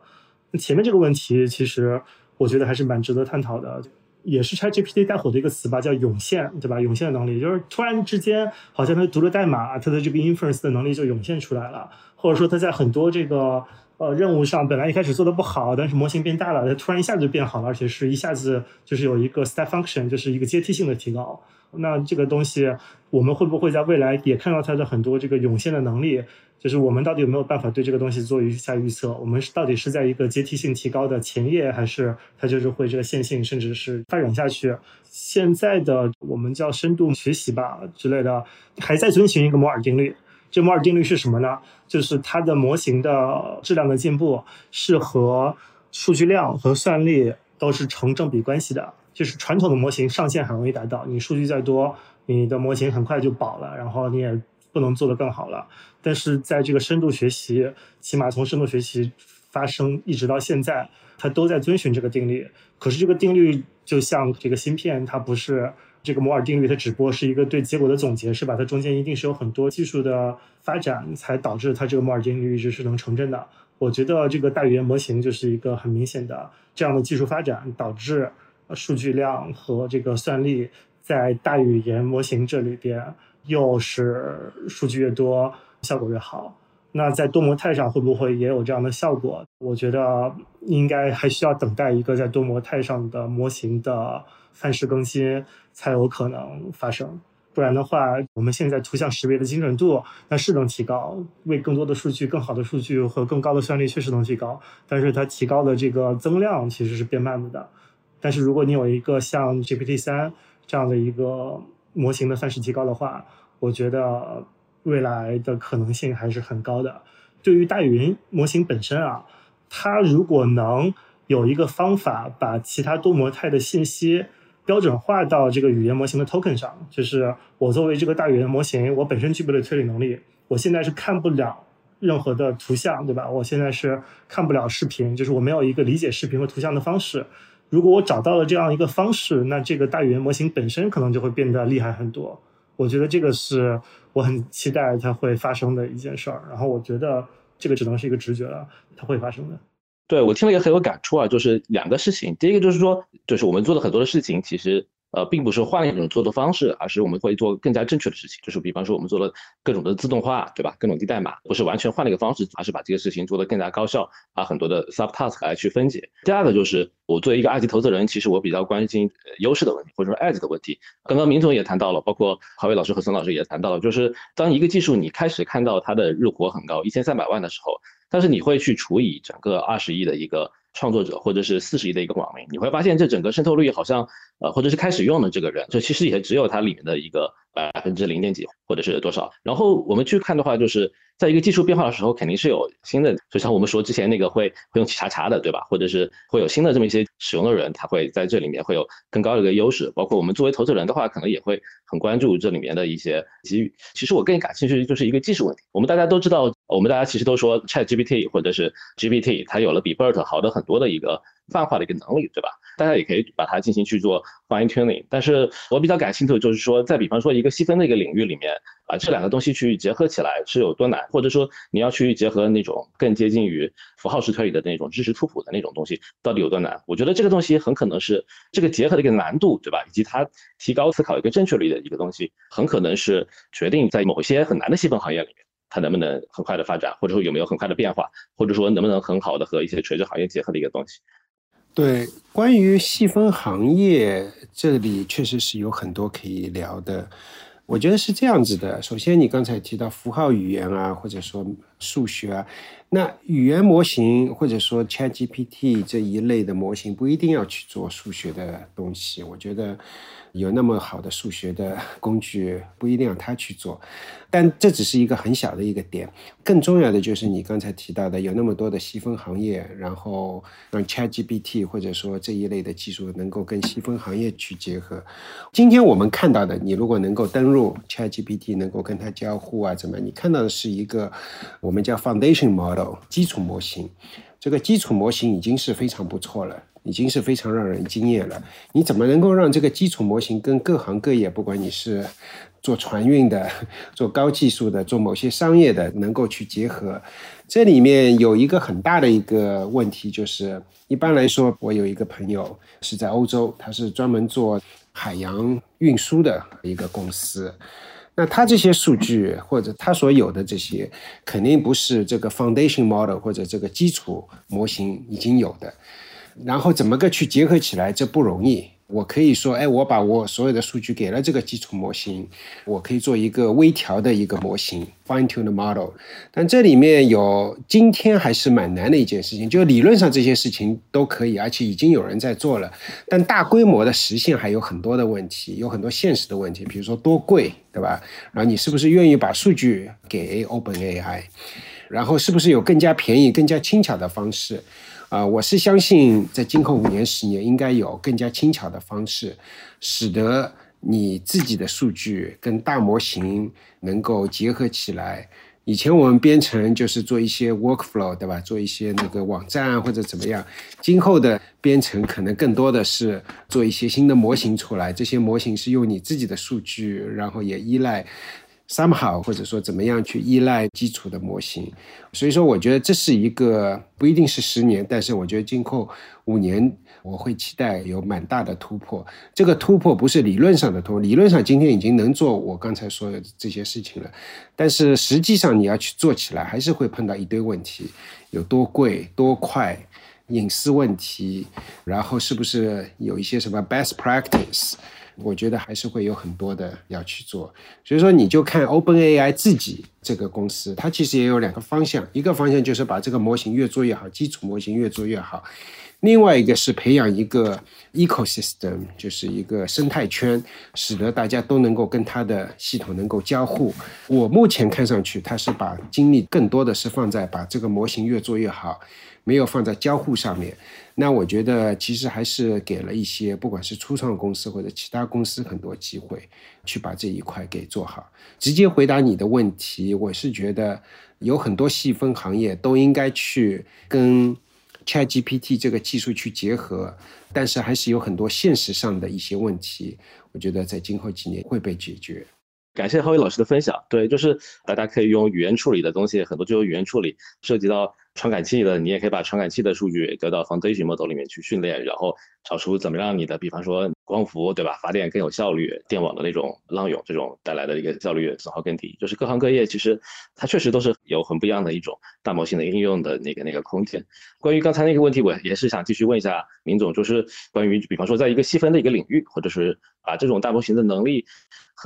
那前面这个问题，其实我觉得还是蛮值得探讨的，也是 chat GPT 带火的一个词吧，叫涌现，对吧？涌现的能力就是突然之间，好像他读了代码，他的这个 inference 的能力就涌现出来了，或者说他在很多这个。呃，任务上本来一开始做的不好，但是模型变大了，它突然一下子就变好了，而且是一下子就是有一个 step function，就是一个阶梯性的提高。那这个东西，我们会不会在未来也看到它的很多这个涌现的能力？就是我们到底有没有办法对这个东西做一下预测？我们到底是在一个阶梯性提高的前夜，还是它就是会这个线性，甚至是发展下去？现在的我们叫深度学习吧之类的，还在遵循一个摩尔定律。这摩尔定律是什么呢？就是它的模型的质量的进步是和数据量和算力都是成正比关系的。就是传统的模型上限很容易达到，你数据再多，你的模型很快就饱了，然后你也不能做得更好了。但是在这个深度学习，起码从深度学习发生一直到现在，它都在遵循这个定律。可是这个定律就像这个芯片，它不是。这个摩尔定律，它只不过是一个对结果的总结，是吧？它中间一定是有很多技术的发展，才导致它这个摩尔定律一直是能成真的。我觉得这个大语言模型就是一个很明显的这样的技术发展，导致数据量和这个算力在大语言模型这里边，又是数据越多，效果越好。那在多模态上会不会也有这样的效果？我觉得应该还需要等待一个在多模态上的模型的范式更新。才有可能发生，不然的话，我们现在图像识别的精准度那是能提高，为更多的数据、更好的数据和更高的算力确实能提高，但是它提高的这个增量其实是变慢了的。但是如果你有一个像 GPT 三这样的一个模型的范式提高的话，我觉得未来的可能性还是很高的。对于大语言模型本身啊，它如果能有一个方法把其他多模态的信息。标准化到这个语言模型的 token 上，就是我作为这个大语言模型，我本身具备的推理能力，我现在是看不了任何的图像，对吧？我现在是看不了视频，就是我没有一个理解视频和图像的方式。如果我找到了这样一个方式，那这个大语言模型本身可能就会变得厉害很多。我觉得这个是我很期待它会发生的一件事儿。然后我觉得这个只能是一个直觉了，它会发生的。对我听了也很有感触啊，就是两个事情。第一个就是说，就是我们做的很多的事情，其实呃，并不是换了一种做的方式，而是我们会做更加正确的事情。就是比方说，我们做了各种的自动化，对吧？各种低代码，不是完全换了一个方式，而是把这个事情做得更加高效，把很多的 sub task 来去分解。第二个就是，我作为一个二级投资人，其实我比较关心优势的问题，或者说 edge 的问题。刚刚明总也谈到了，包括郝伟老师和孙老师也谈到了，就是当一个技术你开始看到它的日活很高，一千三百万的时候。但是你会去除以整个二十亿的一个创作者，或者是四十亿的一个网民，你会发现这整个渗透率好像，呃，或者是开始用的这个人，这其实也只有它里面的一个百分之零点几，或者是多少。然后我们去看的话，就是。在一个技术变化的时候，肯定是有新的，就像我们说之前那个会会用企查查的，对吧？或者是会有新的这么一些使用的人，他会在这里面会有更高的一个优势。包括我们作为投资人的话，可能也会很关注这里面的一些机遇。其实我更感兴趣的就是一个技术问题。我们大家都知道，我们大家其实都说 ChatGPT 或者是 GPT，它有了比 BERT 好的很多的一个泛化的一个能力，对吧？大家也可以把它进行去做 fine tuning。但是我比较感兴趣的就是说，在比方说一个细分的一个领域里面。把这两个东西去结合起来是有多难，或者说你要去结合那种更接近于符号式推理的那种知识图谱的那种东西，到底有多难？我觉得这个东西很可能是这个结合的一个难度，对吧？以及它提高思考一个正确率的一个东西，很可能是决定在某些很难的细分行业里面，它能不能很快的发展，或者说有没有很快的变化，或者说能不能很好的和一些垂直行业结合的一个东西。对，关于细分行业，这里确实是有很多可以聊的。我觉得是这样子的。首先，你刚才提到符号语言啊，或者说数学啊，那语言模型或者说 ChatGPT 这一类的模型，不一定要去做数学的东西。我觉得。有那么好的数学的 工具，不一定要他去做，但这只是一个很小的一个点。更重要的就是你刚才提到的，有那么多的细分行业，然后让 ChatGPT 或者说这一类的技术能够跟细分行业去结合。今天我们看到的，你如果能够登录 ChatGPT，能够跟它交互啊，怎么？你看到的是一个我们叫 Foundation Model 基础模型，这个基础模型已经是非常不错了。已经是非常让人惊艳了。你怎么能够让这个基础模型跟各行各业，不管你是做船运的、做高技术的、做某些商业的，能够去结合？这里面有一个很大的一个问题，就是一般来说，我有一个朋友是在欧洲，他是专门做海洋运输的一个公司。那他这些数据或者他所有的这些，肯定不是这个 foundation model 或者这个基础模型已经有的。然后怎么个去结合起来？这不容易，我可以说，哎，我把我所有的数据给了这个基础模型，我可以做一个微调的一个模型，fine-tune model。但这里面有今天还是蛮难的一件事情，就理论上这些事情都可以，而且已经有人在做了，但大规模的实现还有很多的问题，有很多现实的问题，比如说多贵，对吧？然后你是不是愿意把数据给 OpenAI？然后是不是有更加便宜、更加轻巧的方式？啊，我是相信在今后五年、十年，应该有更加轻巧的方式，使得你自己的数据跟大模型能够结合起来。以前我们编程就是做一些 workflow，对吧？做一些那个网站或者怎么样。今后的编程可能更多的是做一些新的模型出来，这些模型是用你自己的数据，然后也依赖。Somehow 或者说怎么样去依赖基础的模型，所以说我觉得这是一个不一定是十年，但是我觉得今后五年我会期待有蛮大的突破。这个突破不是理论上的突破，理论上今天已经能做我刚才说的这些事情了，但是实际上你要去做起来，还是会碰到一堆问题，有多贵、多快、隐私问题，然后是不是有一些什么 best practice。我觉得还是会有很多的要去做，所以说你就看 OpenAI 自己这个公司，它其实也有两个方向，一个方向就是把这个模型越做越好，基础模型越做越好；另外一个是培养一个 ecosystem，就是一个生态圈，使得大家都能够跟它的系统能够交互。我目前看上去，它是把精力更多的是放在把这个模型越做越好。没有放在交互上面，那我觉得其实还是给了一些不管是初创公司或者其他公司很多机会，去把这一块给做好。直接回答你的问题，我是觉得有很多细分行业都应该去跟 ChatGPT 这个技术去结合，但是还是有很多现实上的一些问题，我觉得在今后几年会被解决。感谢浩宇老师的分享。对，就是大家可以用语言处理的东西，很多就用语言处理，涉及到。传感器的，你也可以把传感器的数据丢到 foundation model 里面去训练，然后找出怎么让你的，比方说光伏，对吧？发电更有效率，电网的那种浪涌，这种带来的一个效率损耗更低。就是各行各业其实它确实都是有很不一样的一种大模型的应用的那个那个空间。关于刚才那个问题，我也是想继续问一下明总，就是关于比方说在一个细分的一个领域，或者是把这种大模型的能力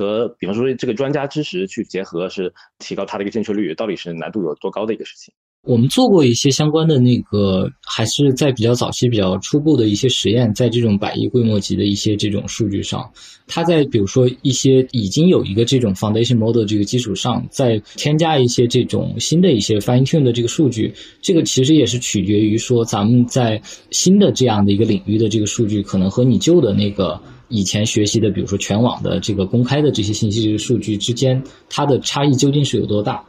和比方说这个专家知识去结合，是提高它的一个正确率，到底是难度有多高的一个事情？我们做过一些相关的那个，还是在比较早期、比较初步的一些实验，在这种百亿规模级的一些这种数据上，它在比如说一些已经有一个这种 foundation model 这个基础上，再添加一些这种新的一些 fine tune 的这个数据，这个其实也是取决于说咱们在新的这样的一个领域的这个数据，可能和你旧的那个以前学习的，比如说全网的这个公开的这些信息这个数据之间，它的差异究竟是有多大？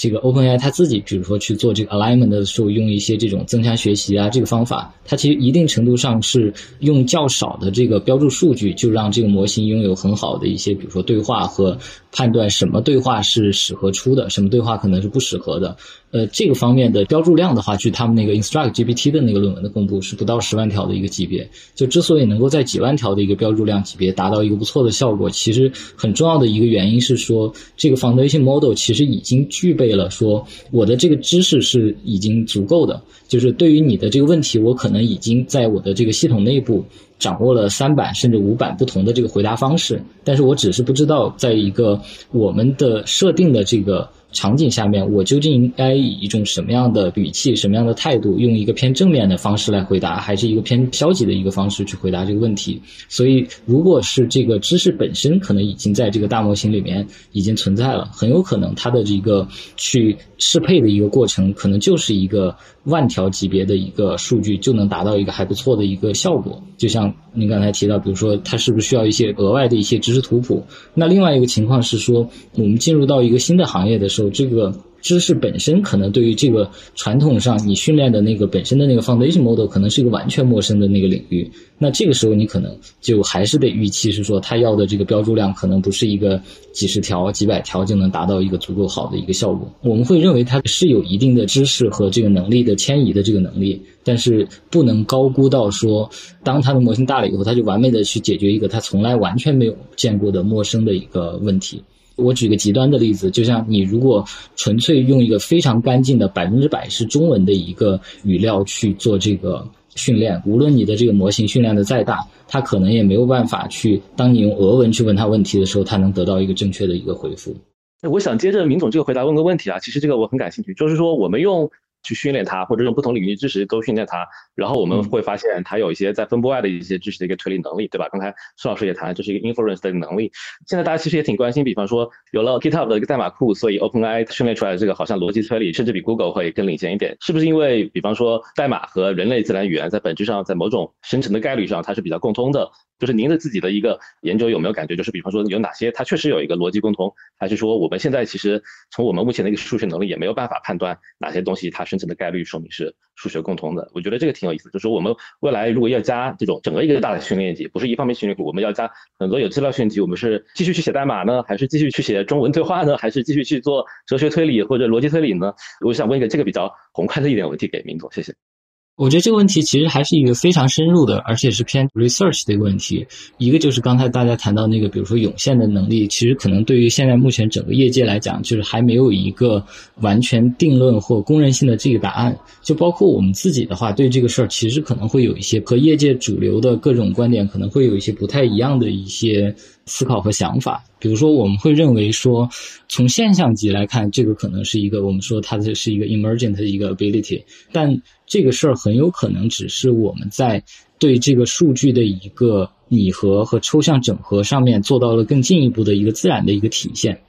这个 OpenAI 它自己，比如说去做这个 alignment 的时候，用一些这种增强学习啊这个方法，它其实一定程度上是用较少的这个标注数据，就让这个模型拥有很好的一些，比如说对话和判断什么对话是适合出的，什么对话可能是不适合的。呃，这个方面的标注量的话，据他们那个 Instruct GPT 的那个论文的公布，是不到十万条的一个级别。就之所以能够在几万条的一个标注量级别达到一个不错的效果，其实很重要的一个原因是说，这个 Foundation Model 其实已经具备了说我的这个知识是已经足够的，就是对于你的这个问题，我可能已经在我的这个系统内部掌握了三版甚至五版不同的这个回答方式，但是我只是不知道在一个我们的设定的这个。场景下面，我究竟应该以一种什么样的语气、什么样的态度，用一个偏正面的方式来回答，还是一个偏消极的一个方式去回答这个问题？所以，如果是这个知识本身可能已经在这个大模型里面已经存在了，很有可能它的这个去适配的一个过程，可能就是一个万条级别的一个数据就能达到一个还不错的一个效果。就像您刚才提到，比如说它是不是需要一些额外的一些知识图谱？那另外一个情况是说，我们进入到一个新的行业的时候，这个。知识本身可能对于这个传统上你训练的那个本身的那个 foundation model 可能是一个完全陌生的那个领域，那这个时候你可能就还是得预期是说他要的这个标注量可能不是一个几十条几百条就能达到一个足够好的一个效果。我们会认为它是有一定的知识和这个能力的迁移的这个能力，但是不能高估到说当它的模型大了以后，它就完美的去解决一个它从来完全没有见过的陌生的一个问题。我举个极端的例子，就像你如果纯粹用一个非常干净的百分之百是中文的一个语料去做这个训练，无论你的这个模型训练的再大，它可能也没有办法去，当你用俄文去问他问题的时候，它能得到一个正确的一个回复。我想接着明总这个回答问个问题啊，其实这个我很感兴趣，就是说我们用。去训练它，或者用不同领域知识都训练它，然后我们会发现它有一些在分布外的一些知识的一个推理能力，对吧？刚才苏老师也谈，这是一个 inference 的能力。现在大家其实也挺关心，比方说有了 GitHub 的一个代码库，所以 OpenAI 训练出来的这个好像逻辑推理甚至比 Google 会更领先一点，是不是因为比方说代码和人类自然语言在本质上在某种生成的概率上它是比较共通的？就是您的自己的一个研究有没有感觉？就是比方说有哪些它确实有一个逻辑共通，还是说我们现在其实从我们目前的一个数学能力也没有办法判断哪些东西它生成的概率说明是数学共通的？我觉得这个挺有意思。就是我们未来如果要加这种整个一个大的训练集，不是一方面训练集，我们要加很多有资料训练集，我们是继续去写代码呢，还是继续去写中文对话呢，还是继续去做哲学推理或者逻辑推理呢？我想问一个这个比较宏观的一点问题给明总，谢谢。我觉得这个问题其实还是一个非常深入的，而且是偏 research 的一个问题。一个就是刚才大家谈到那个，比如说涌现的能力，其实可能对于现在目前整个业界来讲，就是还没有一个完全定论或公认性的这个答案。就包括我们自己的话，对这个事儿其实可能会有一些和业界主流的各种观点可能会有一些不太一样的一些思考和想法。比如说，我们会认为说，从现象级来看，这个可能是一个我们说它的是一个 emergent 的一个 ability，但这个事儿很有可能只是我们在对这个数据的一个拟合和抽象整合上面做到了更进一步的一个自然的一个体现。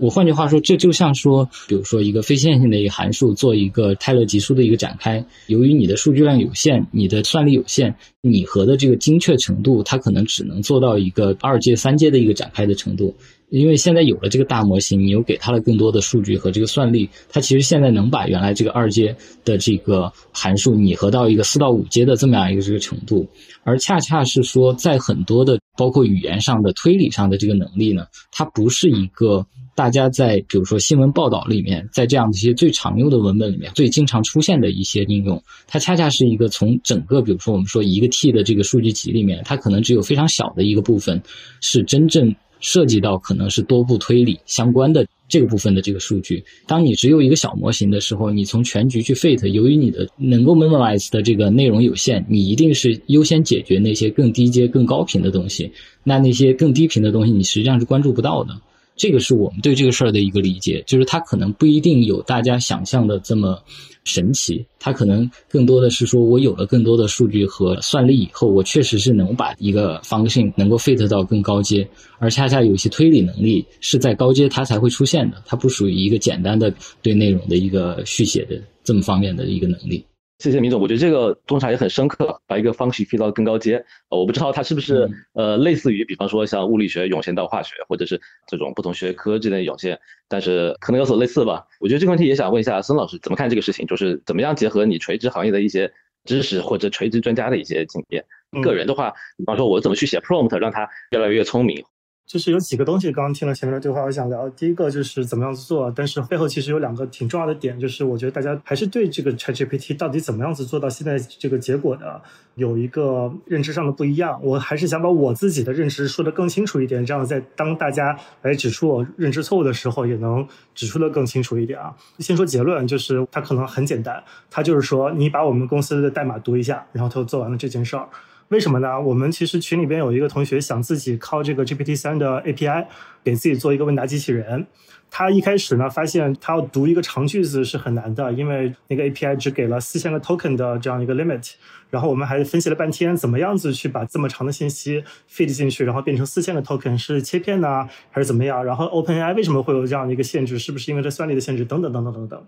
我换句话说，这就像说，比如说一个非线性的一个函数做一个泰勒级数的一个展开，由于你的数据量有限，你的算力有限，拟合的这个精确程度，它可能只能做到一个二阶、三阶的一个展开的程度。因为现在有了这个大模型，你又给它了更多的数据和这个算力，它其实现在能把原来这个二阶的这个函数拟合到一个四到五阶的这么样一个这个程度，而恰恰是说，在很多的包括语言上的推理上的这个能力呢，它不是一个大家在比如说新闻报道里面，在这样的一些最常用的文本里面最经常出现的一些应用，它恰恰是一个从整个比如说我们说一个 T 的这个数据集里面，它可能只有非常小的一个部分是真正。涉及到可能是多步推理相关的这个部分的这个数据，当你只有一个小模型的时候，你从全局去 fit，由于你的能够 memorize 的这个内容有限，你一定是优先解决那些更低阶、更高频的东西。那那些更低频的东西，你实际上是关注不到的。这个是我们对这个事儿的一个理解，就是它可能不一定有大家想象的这么。神奇，它可能更多的是说，我有了更多的数据和算力以后，我确实是能把一个方性能够 fit 到更高阶，而恰恰有些推理能力是在高阶它才会出现的，它不属于一个简单的对内容的一个续写的这么方面的一个能力。谢谢明总，我觉得这个洞察也很深刻，把一个方式推到更高阶。呃，我不知道它是不是呃类似于，比方说像物理学涌现到化学，或者是这种不同学科之间的涌现，但是可能有所类似吧。我觉得这个问题也想问一下孙老师怎么看这个事情，就是怎么样结合你垂直行业的一些知识或者垂直专家的一些经验。个人的话，比方说我怎么去写 prompt，让它越来越聪明。就是有几个东西，刚刚听了前面的对话，我想聊。第一个就是怎么样子做，但是背后其实有两个挺重要的点，就是我觉得大家还是对这个 ChatGPT 到底怎么样子做到现在这个结果的，有一个认知上的不一样。我还是想把我自己的认知说得更清楚一点，这样在当大家来指出我认知错误的时候，也能指出的更清楚一点啊。先说结论，就是它可能很简单，它就是说你把我们公司的代码读一下，然后就做完了这件事儿。为什么呢？我们其实群里边有一个同学想自己靠这个 GPT 三的 API 给自己做一个问答机器人。他一开始呢发现他要读一个长句子是很难的，因为那个 API 只给了四千个 token 的这样一个 limit。然后我们还分析了半天，怎么样子去把这么长的信息 feed 进去，然后变成四千个 token 是切片呢，还是怎么样？然后 OpenAI 为什么会有这样的一个限制？是不是因为这算力的限制？等等等等等等。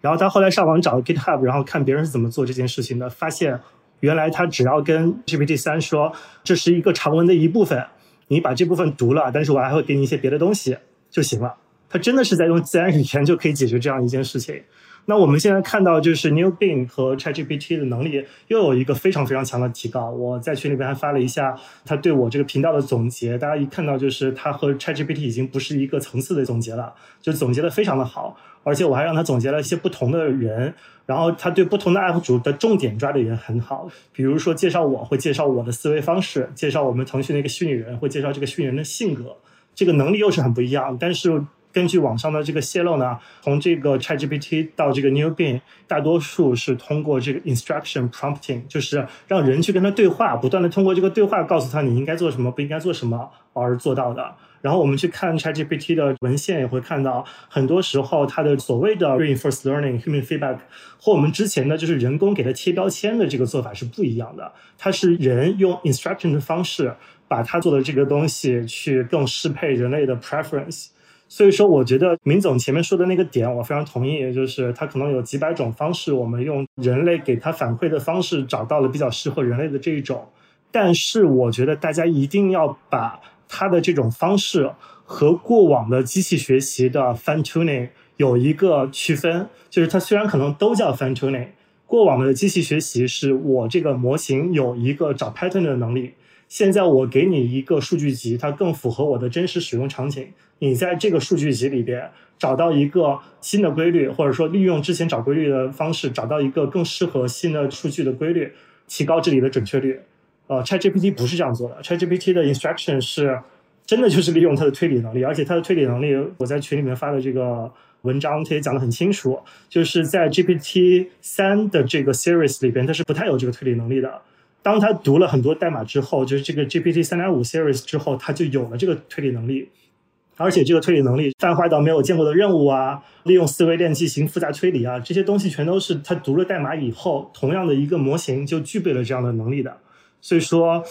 然后他后来上网找 GitHub，然后看别人是怎么做这件事情的，发现。原来他只要跟 GPT 三说这是一个长文的一部分，你把这部分读了，但是我还会给你一些别的东西就行了。他真的是在用自然语言就可以解决这样一件事情。那我们现在看到就是 New Bing 和 ChatGPT 的能力又有一个非常非常强的提高。我在群里边还发了一下他对我这个频道的总结，大家一看到就是他和 ChatGPT 已经不是一个层次的总结了，就总结的非常的好。而且我还让他总结了一些不同的人，然后他对不同的 UP 主的重点抓的也很好。比如说介绍我会介绍我的思维方式，介绍我们腾讯的一个虚拟人会介绍这个虚拟人的性格，这个能力又是很不一样。但是根据网上的这个泄露呢，从这个 ChatGPT 到这个 New Bing，大多数是通过这个 instruction prompting，就是让人去跟他对话，不断的通过这个对话告诉他你应该做什么，不应该做什么而做到的。然后我们去看 ChatGPT 的文献，也会看到很多时候它的所谓的 reinforced learning human feedback 和我们之前的就是人工给它贴标签的这个做法是不一样的。它是人用 instruction 的方式把它做的这个东西去更适配人类的 preference。所以说，我觉得明总前面说的那个点，我非常同意，就是他可能有几百种方式，我们用人类给他反馈的方式找到了比较适合人类的这一种。但是，我觉得大家一定要把它的这种方式和过往的机器学习的 fine tuning 有一个区分，就是它虽然可能都叫 fine tuning，过往的机器学习是我这个模型有一个找 pattern 的能力。现在我给你一个数据集，它更符合我的真实使用场景。你在这个数据集里边找到一个新的规律，或者说利用之前找规律的方式，找到一个更适合新的数据的规律，提高这里的准确率。呃，ChatGPT 不是这样做的。ChatGPT 的 instruction 是真的就是利用它的推理能力，而且它的推理能力，我在群里面发的这个文章，它也讲得很清楚，就是在 GPT 三的这个 series 里边，它是不太有这个推理能力的。当他读了很多代码之后，就是这个 GPT 三点五 series 之后，他就有了这个推理能力，而且这个推理能力泛化到没有见过的任务啊，利用思维链进行复杂推理啊，这些东西全都是他读了代码以后，同样的一个模型就具备了这样的能力的。所以说，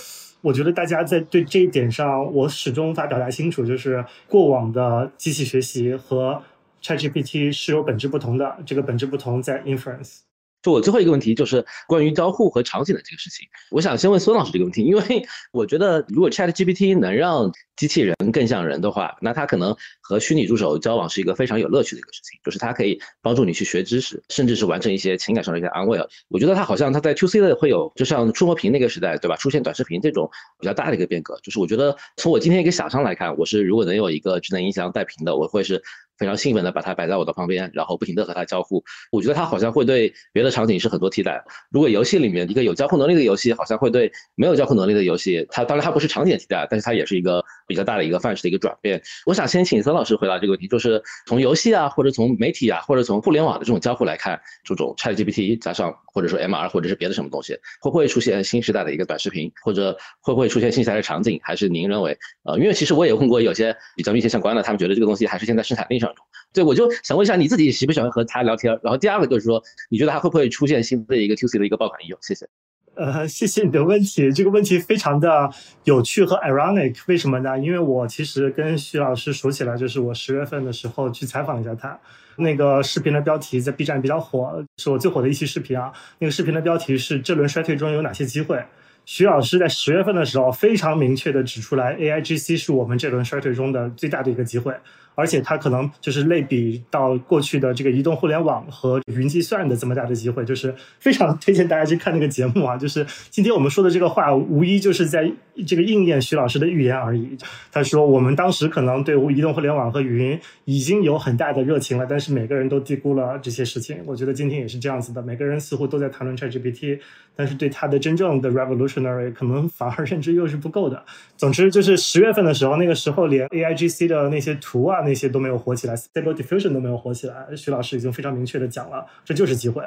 我觉得大家在对这一点上，我始终无法表达清楚，就是过往的机器学习和 ChatGPT 是有本质不同的，这个本质不同在 inference。就我最后一个问题就是关于交互和场景的这个事情，我想先问孙老师这个问题，因为我觉得如果 Chat GPT 能让机器人更像人的话，那它可能和虚拟助手交往是一个非常有乐趣的一个事情，就是它可以帮助你去学知识，甚至是完成一些情感上的一些安慰。我觉得它好像它在 To C 的会有，就像触摸屏那个时代，对吧？出现短视频这种比较大的一个变革，就是我觉得从我今天一个想象来看，我是如果能有一个智能音箱带屏的，我会是。非常兴奋的把它摆在我的旁边，然后不停的和它交互。我觉得它好像会对别的场景是很多替代。如果游戏里面一个有交互能力的游戏，好像会对没有交互能力的游戏，它当然它不是场景替代，但是它也是一个比较大的一个范式的一个转变。我想先请孙老师回答这个问题，就是从游戏啊，或者从媒体啊，或者从互联网的这种交互来看，这种 ChatGPT 加上或者说 MR 或者是别的什么东西，会不会出现新时代的一个短视频，或者会不会出现新时代的场景？还是您认为，呃，因为其实我也问过有些比较密切相关的，他们觉得这个东西还是现在生产力对，我就想问一下你自己喜不喜欢和他聊天？然后第二个就是说，你觉得他会不会出现新的一个 To C 的一个爆款应用？谢谢。呃，谢谢你的问题，这个问题非常的有趣和 ironic。为什么呢？因为我其实跟徐老师熟起来，就是我十月份的时候去采访一下他，那个视频的标题在 B 站比较火，是我最火的一期视频啊。那个视频的标题是“这轮衰退中有哪些机会”。徐老师在十月份的时候非常明确的指出来，A I G C 是我们这轮衰退中的最大的一个机会。而且它可能就是类比到过去的这个移动互联网和云计算的这么大的机会，就是非常推荐大家去看那个节目啊。就是今天我们说的这个话，无疑就是在这个应验徐老师的预言而已。他说我们当时可能对移动互联网和云已经有很大的热情了，但是每个人都低估了这些事情。我觉得今天也是这样子的，每个人似乎都在谈论 ChatGPT，但是对它的真正的 revolutionary 可能反而认知又是不够的。总之就是十月份的时候，那个时候连 A I G C 的那些图啊。那些都没有火起来，Stable Diffusion 都没有火起来。徐老师已经非常明确的讲了，这就是机会。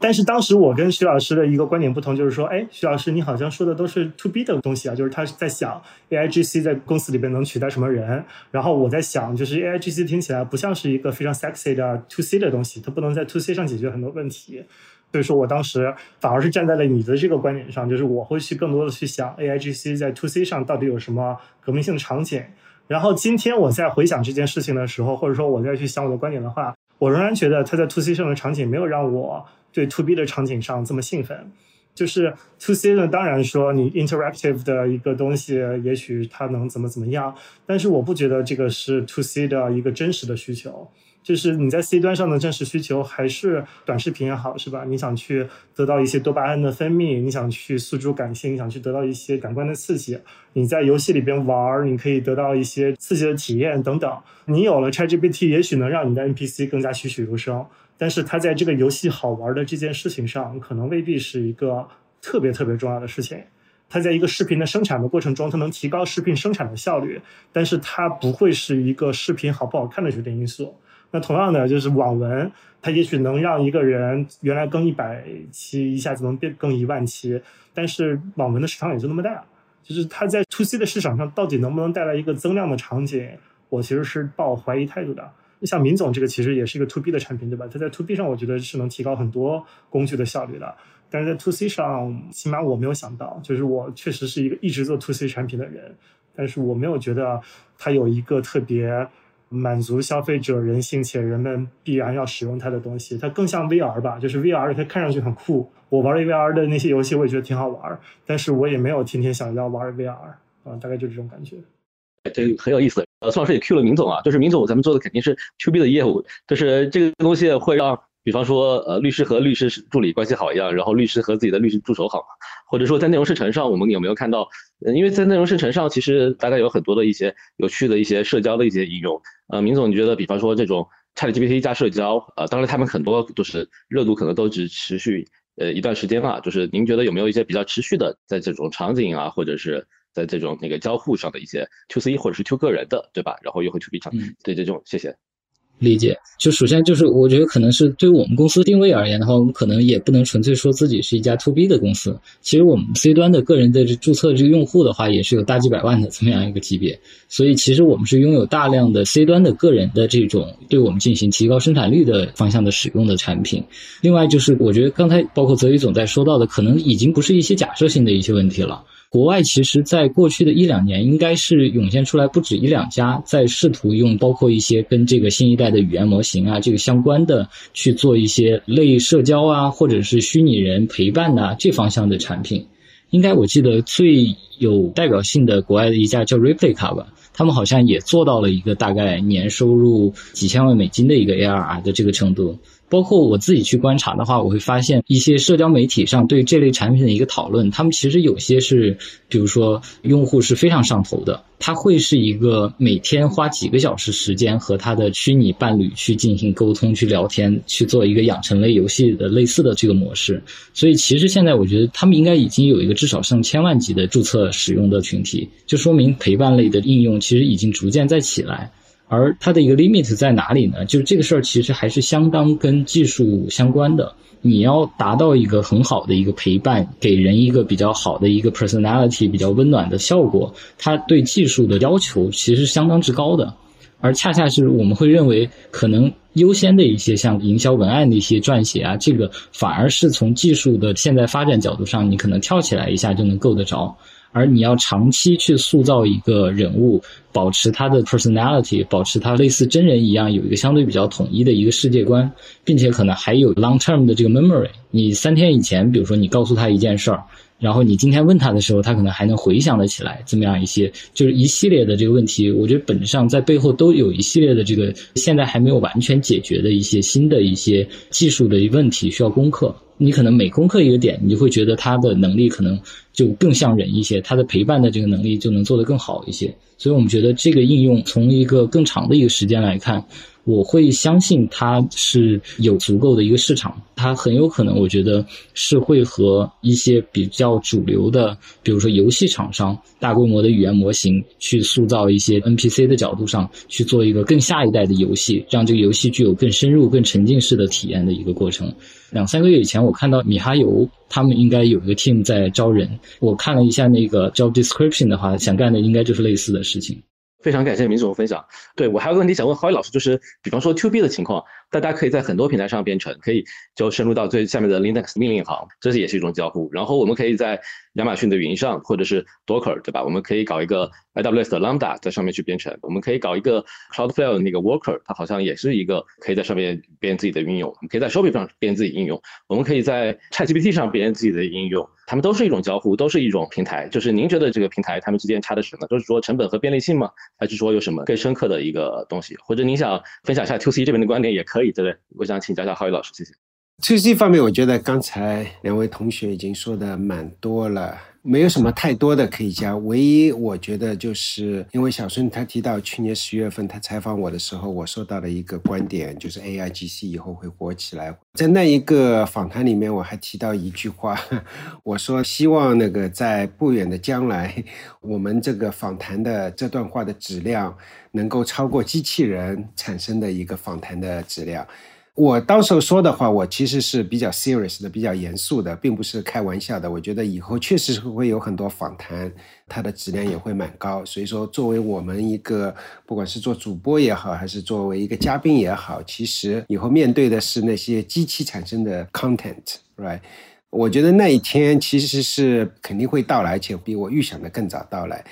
但是当时我跟徐老师的一个观点不同，就是说，哎，徐老师你好像说的都是 To B 的东西啊，就是他在想 A I G C 在公司里边能取代什么人。然后我在想，就是 A I G C 听起来不像是一个非常 sexy 的 To C 的东西，它不能在 To C 上解决很多问题。所以说我当时反而是站在了你的这个观点上，就是我会去更多的去想 A I G C 在 To C 上到底有什么革命性的场景。然后今天我在回想这件事情的时候，或者说我再去想我的观点的话，我仍然觉得它在 To C 上的场景没有让我对 To B 的场景上这么兴奋。就是 To C 呢，当然说你 interactive 的一个东西，也许它能怎么怎么样，但是我不觉得这个是 To C 的一个真实的需求。就是你在 C 端上的真实需求还是短视频也好，是吧？你想去得到一些多巴胺的分泌，你想去诉诸感性，你想去得到一些感官的刺激。你在游戏里边玩，你可以得到一些刺激的体验等等。你有了 ChatGPT，也许能让你的 NPC 更加栩栩如生，但是它在这个游戏好玩的这件事情上，可能未必是一个特别特别重要的事情。它在一个视频的生产的过程中，它能提高视频生产的效率，但是它不会是一个视频好不好看的决定因素。那同样的，就是网文，它也许能让一个人原来更一百期，一下子能变更一万期，但是网文的市场也就那么大，就是它在 to C 的市场上到底能不能带来一个增量的场景，我其实是抱怀疑态度的。像民总这个其实也是一个 to B 的产品，对吧？它在 to B 上，我觉得是能提高很多工具的效率的。但是在 to C 上，起码我没有想到，就是我确实是一个一直做 to C 产品的人，但是我没有觉得它有一个特别满足消费者人性且人们必然要使用它的东西。它更像 VR 吧，就是 VR 它看上去很酷，我玩了 VR 的那些游戏我也觉得挺好玩，但是我也没有天天想要玩 VR 啊，大概就这种感觉。这个很有意思。呃，宋老师也 Q 了明总啊，就是明总咱们做的肯定是 QB 的业务，就是这个东西会让。比方说，呃，律师和律师助理关系好一样，然后律师和自己的律师助手好，或者说在内容生成上，我们有没有看到？因为在内容生成上，其实大概有很多的一些有趣的一些社交的一些应用。呃，明总，你觉得，比方说这种 ChatGPT 加社交，呃，当然他们很多都是热度可能都只持续呃一段时间啊，就是您觉得有没有一些比较持续的在这种场景啊，或者是在这种那个交互上的一些 To C 或者是 To 个人的，对吧？然后又会 To B 场，对这种，谢谢。理解，就首先就是，我觉得可能是对于我们公司定位而言的话，我们可能也不能纯粹说自己是一家 to B 的公司。其实我们 C 端的个人的注册这个用户的话，也是有大几百万的这么样一个级别。所以其实我们是拥有大量的 C 端的个人的这种对我们进行提高生产率的方向的使用的产品。另外就是，我觉得刚才包括泽宇总在说到的，可能已经不是一些假设性的一些问题了。国外其实，在过去的一两年，应该是涌现出来不止一两家，在试图用包括一些跟这个新一代的语言模型啊，这个相关的去做一些类社交啊，或者是虚拟人陪伴呐这方向的产品。应该我记得最有代表性的国外的一家叫 Replica 吧，他们好像也做到了一个大概年收入几千万美金的一个 ARR 的这个程度。包括我自己去观察的话，我会发现一些社交媒体上对这类产品的一个讨论，他们其实有些是，比如说用户是非常上头的，他会是一个每天花几个小时时间和他的虚拟伴侣去进行沟通、去聊天、去做一个养成类游戏的类似的这个模式。所以其实现在我觉得他们应该已经有一个至少上千万级的注册使用的群体，就说明陪伴类的应用其实已经逐渐在起来。而它的一个 limit 在哪里呢？就是这个事儿其实还是相当跟技术相关的。你要达到一个很好的一个陪伴，给人一个比较好的一个 personality，比较温暖的效果，它对技术的要求其实相当之高的。而恰恰是我们会认为，可能优先的一些像营销文案的一些撰写啊，这个反而是从技术的现在发展角度上，你可能跳起来一下就能够得着。而你要长期去塑造一个人物，保持他的 personality，保持他类似真人一样有一个相对比较统一的一个世界观，并且可能还有 long term 的这个 memory。你三天以前，比如说你告诉他一件事儿，然后你今天问他的时候，他可能还能回想得起来。这么样一些，就是一系列的这个问题，我觉得本质上在背后都有一系列的这个现在还没有完全解决的一些新的一些技术的问题需要攻克。你可能每攻克一个点，你就会觉得他的能力可能就更像人一些，他的陪伴的这个能力就能做得更好一些。所以我们觉得这个应用从一个更长的一个时间来看。我会相信它是有足够的一个市场，它很有可能，我觉得是会和一些比较主流的，比如说游戏厂商、大规模的语言模型去塑造一些 NPC 的角度上去做一个更下一代的游戏，让这个游戏具有更深入、更沉浸式的体验的一个过程。两三个月以前，我看到米哈游他们应该有一个 team 在招人，我看了一下那个 job description 的话，想干的应该就是类似的事情。非常感谢明总分享。对我还有个问题想问郝宇老师，就是比方说 To B 的情况，大家可以在很多平台上编程，可以就深入到最下面的 Linux 命令行，这是也是一种交互。然后我们可以在亚马逊的云上，或者是 Docker，对吧？我们可以搞一个 AWS 的 Lambda 在上面去编程。我们可以搞一个 Cloudflare 那个 Worker，它好像也是一个可以在上面编自己的应用。我们可以在 Shopify 上编自己应用。我们可以在 ChatGPT 上编自己的应用。它们都是一种交互，都是一种平台。就是您觉得这个平台它们之间差的是什么？就是说成本和便利性吗？还是说有什么更深刻的一个东西？或者您想分享一下 To C 这边的观点也可，对不对？我想请教一下浩宇老师，谢谢。其实这方面，我觉得刚才两位同学已经说的蛮多了，没有什么太多的可以加。唯一我觉得就是因为小孙他提到去年十月份他采访我的时候，我说到了一个观点，就是 AIGC 以后会火起来。在那一个访谈里面，我还提到一句话，我说希望那个在不远的将来，我们这个访谈的这段话的质量能够超过机器人产生的一个访谈的质量。我到时候说的话，我其实是比较 serious 的，比较严肃的，并不是开玩笑的。我觉得以后确实是会有很多访谈，它的质量也会蛮高。所以说，作为我们一个，不管是做主播也好，还是作为一个嘉宾也好，其实以后面对的是那些机器产生的 content，right？我觉得那一天其实是肯定会到来，且比我预想的更早到来。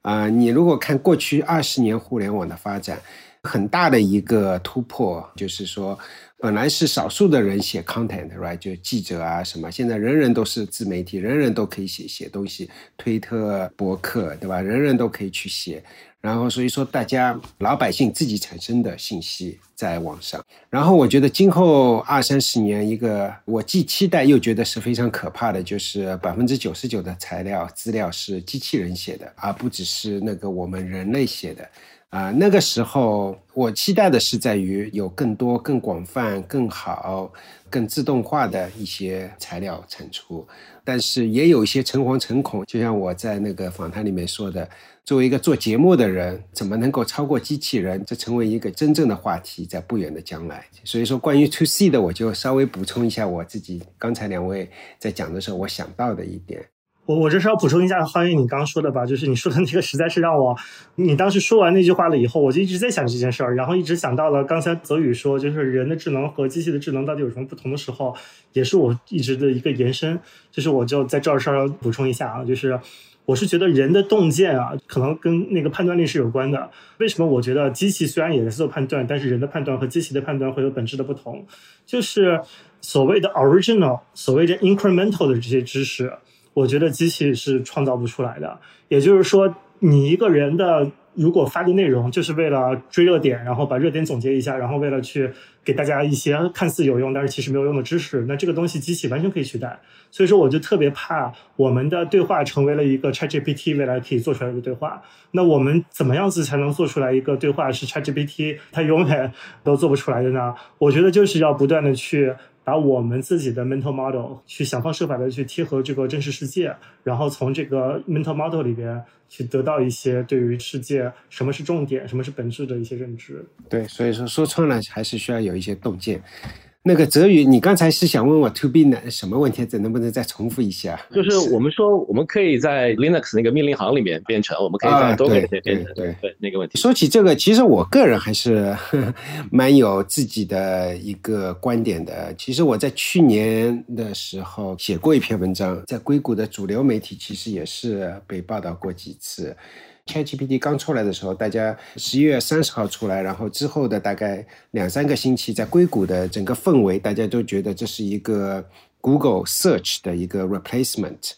啊，你如果看过去二十年互联网的发展，很大的一个突破就是说。本来是少数的人写 content，right？就记者啊什么，现在人人都是自媒体，人人都可以写写东西，推特、博客，对吧？人人都可以去写。然后所以说，大家老百姓自己产生的信息在网上。然后我觉得今后二三十年，一个我既期待又觉得是非常可怕的，就是百分之九十九的材料资料是机器人写的，而不只是那个我们人类写的。啊，那个时候我期待的是在于有更多、更广泛、更好、更自动化的一些材料产出，但是也有一些诚惶诚恐。就像我在那个访谈里面说的，作为一个做节目的人，怎么能够超过机器人？这成为一个真正的话题，在不远的将来。所以说，关于 To C 的，我就稍微补充一下我自己刚才两位在讲的时候我想到的一点。我我这是要补充一下，欢迎你刚说的吧，就是你说的那个实在是让我，你当时说完那句话了以后，我就一直在想这件事儿，然后一直想到了刚才泽宇说，就是人的智能和机器的智能到底有什么不同的时候，也是我一直的一个延伸，就是我就在这儿稍微补充一下啊，就是我是觉得人的洞见啊，可能跟那个判断力是有关的。为什么我觉得机器虽然也在做判断，但是人的判断和机器的判断会有本质的不同，就是所谓的 original，所谓的 incremental 的这些知识。我觉得机器是创造不出来的。也就是说，你一个人的如果发的内容就是为了追热点，然后把热点总结一下，然后为了去给大家一些看似有用但是其实没有用的知识，那这个东西机器完全可以取代。所以说，我就特别怕我们的对话成为了一个 ChatGPT 未来可以做出来的对话。那我们怎么样子才能做出来一个对话是 ChatGPT 它永远都做不出来的呢？我觉得就是要不断的去。把我们自己的 mental model 去想方设法的去贴合这个真实世界，然后从这个 mental model 里边去得到一些对于世界什么是重点、什么是本质的一些认知。对，所以说说穿了还是需要有一些洞见。那个泽宇，你刚才是想问我 to B 呢什么问题？这能不能再重复一下？就是我们说，我们可以在 Linux 那个命令行里面编程，我们可以在多个里面编程。对对，那个问题。说起这个，其实我个人还是 蛮有自己的一个观点的。其实我在去年的时候写过一篇文章，在硅谷的主流媒体其实也是被报道过几次。ChatGPT 刚出来的时候，大家十一月三十号出来，然后之后的大概两三个星期，在硅谷的整个氛围，大家都觉得这是一个 Google Search 的一个 replacement。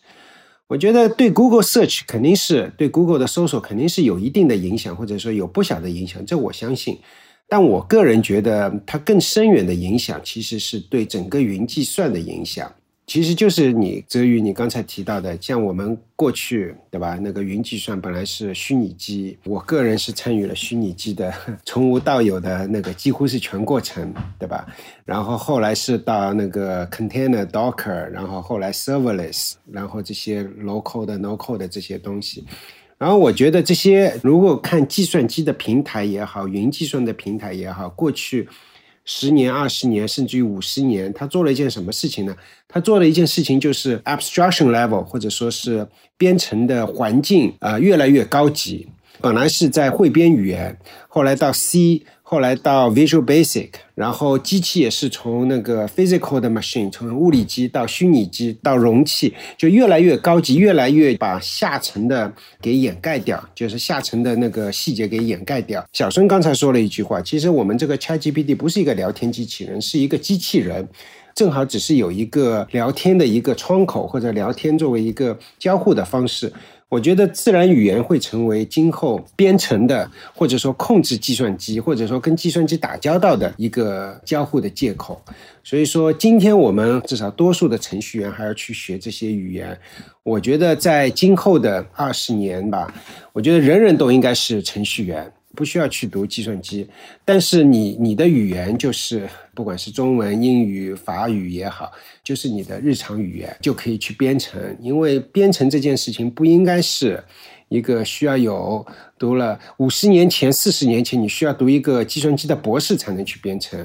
我觉得对 Google Search 肯定是对 Google 的搜索肯定是有一定的影响，或者说有不小的影响，这我相信。但我个人觉得，它更深远的影响其实是对整个云计算的影响。其实就是你泽宇，你刚才提到的，像我们过去对吧？那个云计算本来是虚拟机，我个人是参与了虚拟机的 从无到有的那个几乎是全过程，对吧？然后后来是到那个 container Docker，然后后来 serverless，然后这些 local 的 no code 的这些东西。然后我觉得这些如果看计算机的平台也好，云计算的平台也好，过去。十年、二十年，甚至于五十年，他做了一件什么事情呢？他做了一件事情，就是 abstraction level，或者说是编程的环境啊，越来越高级。本来是在汇编语言，后来到 C。后来到 Visual Basic，然后机器也是从那个 physical 的 machine，从物理机到虚拟机到容器，就越来越高级，越来越把下层的给掩盖掉，就是下层的那个细节给掩盖掉。小孙刚才说了一句话，其实我们这个 ChatGPT 不是一个聊天机器人，是一个机器人，正好只是有一个聊天的一个窗口或者聊天作为一个交互的方式。我觉得自然语言会成为今后编程的，或者说控制计算机，或者说跟计算机打交道的一个交互的借口。所以说，今天我们至少多数的程序员还要去学这些语言。我觉得在今后的二十年吧，我觉得人人都应该是程序员。不需要去读计算机，但是你你的语言就是不管是中文、英语、法语也好，就是你的日常语言就可以去编程，因为编程这件事情不应该是。一个需要有读了五十年前、四十年前，你需要读一个计算机的博士才能去编程。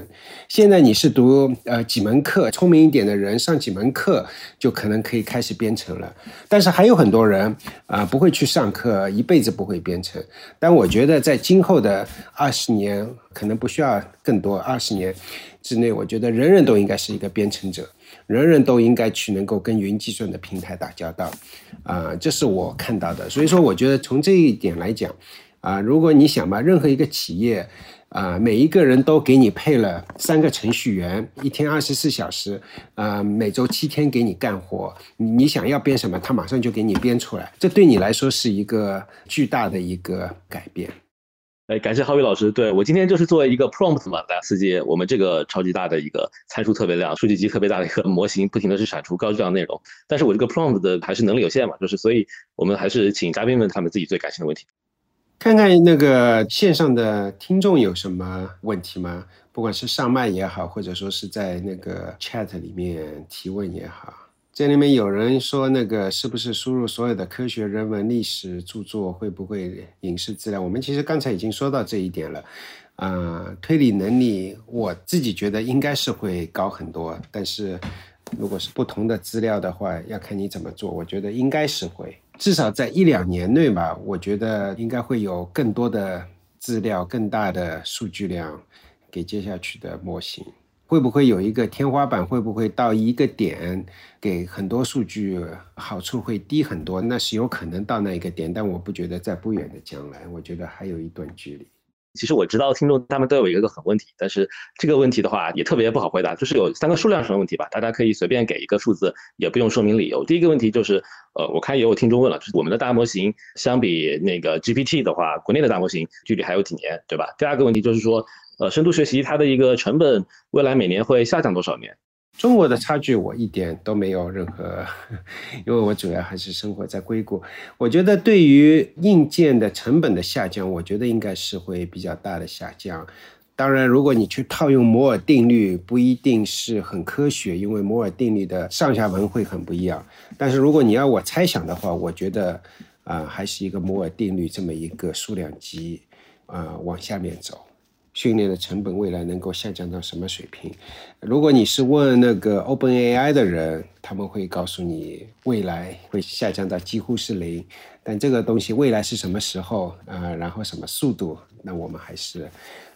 现在你是读呃几门课，聪明一点的人上几门课就可能可以开始编程了。但是还有很多人啊不会去上课，一辈子不会编程。但我觉得在今后的二十年，可能不需要更多二十年之内，我觉得人人都应该是一个编程者。人人都应该去能够跟云计算的平台打交道，啊，这是我看到的。所以说，我觉得从这一点来讲，啊，如果你想把任何一个企业，啊，每一个人都给你配了三个程序员，一天二十四小时，啊，每周七天给你干活，你想要编什么，他马上就给你编出来，这对你来说是一个巨大的一个改变。哎，感谢浩宇老师。对我今天就是作为一个 prompt 嘛，大家刺激我们这个超级大的一个参数特别量、数据集特别大的一个模型，不停的去产出高质量内容。但是我这个 prompt 的还是能力有限嘛，就是所以我们还是请嘉宾们他们自己最感兴趣的问题。看看那个线上的听众有什么问题吗？不管是上麦也好，或者说是在那个 chat 里面提问也好。这里面有人说，那个是不是输入所有的科学、人文、历史著作会不会影视资料？我们其实刚才已经说到这一点了，啊，推理能力我自己觉得应该是会高很多，但是如果是不同的资料的话，要看你怎么做。我觉得应该是会，至少在一两年内吧，我觉得应该会有更多的资料、更大的数据量给接下去的模型。会不会有一个天花板？会不会到一个点，给很多数据好处会低很多？那是有可能到那一个点，但我不觉得在不远的将来，我觉得还有一段距离。其实我知道听众他们都有一个很问题，但是这个问题的话也特别不好回答，就是有三个数量上的问题吧，大家可以随便给一个数字，也不用说明理由。第一个问题就是，呃，我看也有听众问了，就是我们的大模型相比那个 GPT 的话，国内的大模型距离还有几年，对吧？第二个问题就是说。呃，深度学习它的一个成本，未来每年会下降多少年？中国的差距我一点都没有任何，因为我主要还是生活在硅谷。我觉得对于硬件的成本的下降，我觉得应该是会比较大的下降。当然，如果你去套用摩尔定律，不一定是很科学，因为摩尔定律的上下文会很不一样。但是如果你要我猜想的话，我觉得啊，还是一个摩尔定律这么一个数量级啊往下面走。训练的成本未来能够下降到什么水平？如果你是问那个 OpenAI 的人，他们会告诉你未来会下降到几乎是零。但这个东西未来是什么时候啊？然后什么速度？那我们还是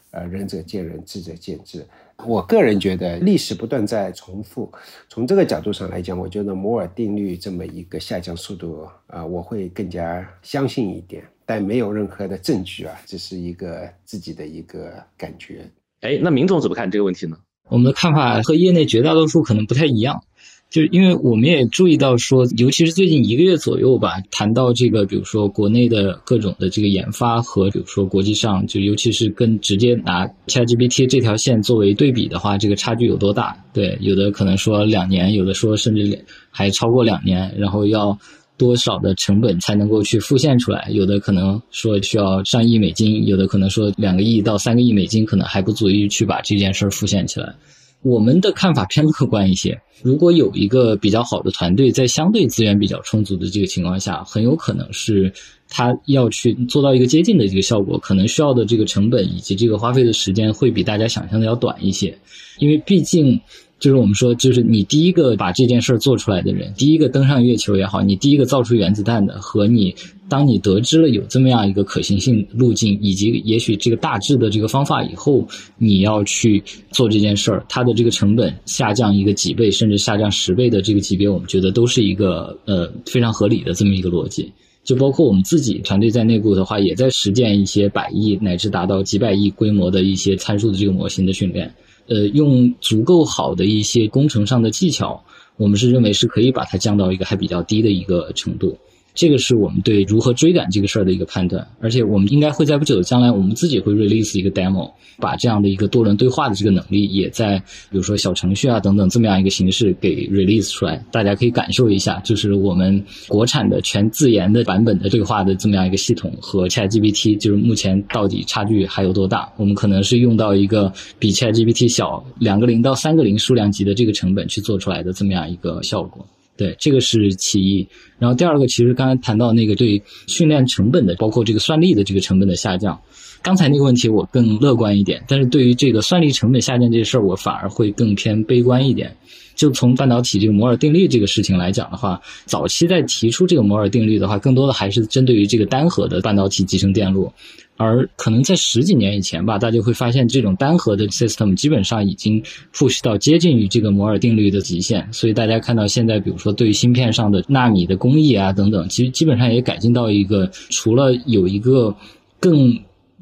呃仁者见仁，智者见智。我个人觉得历史不断在重复。从这个角度上来讲，我觉得摩尔定律这么一个下降速度啊，我会更加相信一点。但没有任何的证据啊，这是一个自己的一个感觉。哎，那明总怎么看这个问题呢？我们的看法和业内绝大多数可能不太一样，就是因为我们也注意到说，尤其是最近一个月左右吧，谈到这个，比如说国内的各种的这个研发和比如说国际上，就尤其是跟直接拿 ChatGPT 这条线作为对比的话，这个差距有多大？对，有的可能说两年，有的说甚至还超过两年，然后要。多少的成本才能够去复现出来？有的可能说需要上亿美金，有的可能说两个亿到三个亿美金，可能还不足以去把这件事儿复现起来。我们的看法偏乐观一些。如果有一个比较好的团队，在相对资源比较充足的这个情况下，很有可能是他要去做到一个接近的这个效果，可能需要的这个成本以及这个花费的时间会比大家想象的要短一些，因为毕竟。就是我们说，就是你第一个把这件事儿做出来的人，第一个登上月球也好，你第一个造出原子弹的，和你当你得知了有这么样一个可行性路径，以及也许这个大致的这个方法以后，你要去做这件事儿，它的这个成本下降一个几倍，甚至下降十倍的这个级别，我们觉得都是一个呃非常合理的这么一个逻辑。就包括我们自己团队在内部的话，也在实践一些百亿乃至达到几百亿规模的一些参数的这个模型的训练。呃，用足够好的一些工程上的技巧，我们是认为是可以把它降到一个还比较低的一个程度。这个是我们对如何追赶这个事儿的一个判断，而且我们应该会在不久的将来，我们自己会 release 一个 demo，把这样的一个多轮对话的这个能力，也在比如说小程序啊等等这么样一个形式给 release 出来，大家可以感受一下，就是我们国产的全自研的版本的对话的这么样一个系统和 ChatGPT，就是目前到底差距还有多大？我们可能是用到一个比 ChatGPT 小两个零到三个零数量级的这个成本去做出来的这么样一个效果。对，这个是其一。然后第二个，其实刚才谈到那个对训练成本的，包括这个算力的这个成本的下降。刚才那个问题我更乐观一点，但是对于这个算力成本下降这事儿，我反而会更偏悲观一点。就从半导体这个摩尔定律这个事情来讲的话，早期在提出这个摩尔定律的话，更多的还是针对于这个单核的半导体集成电路。而可能在十几年以前吧，大家会发现这种单核的 system 基本上已经 push 到接近于这个摩尔定律的极限，所以大家看到现在，比如说对于芯片上的纳米的工艺啊等等，其实基本上也改进到一个除了有一个更。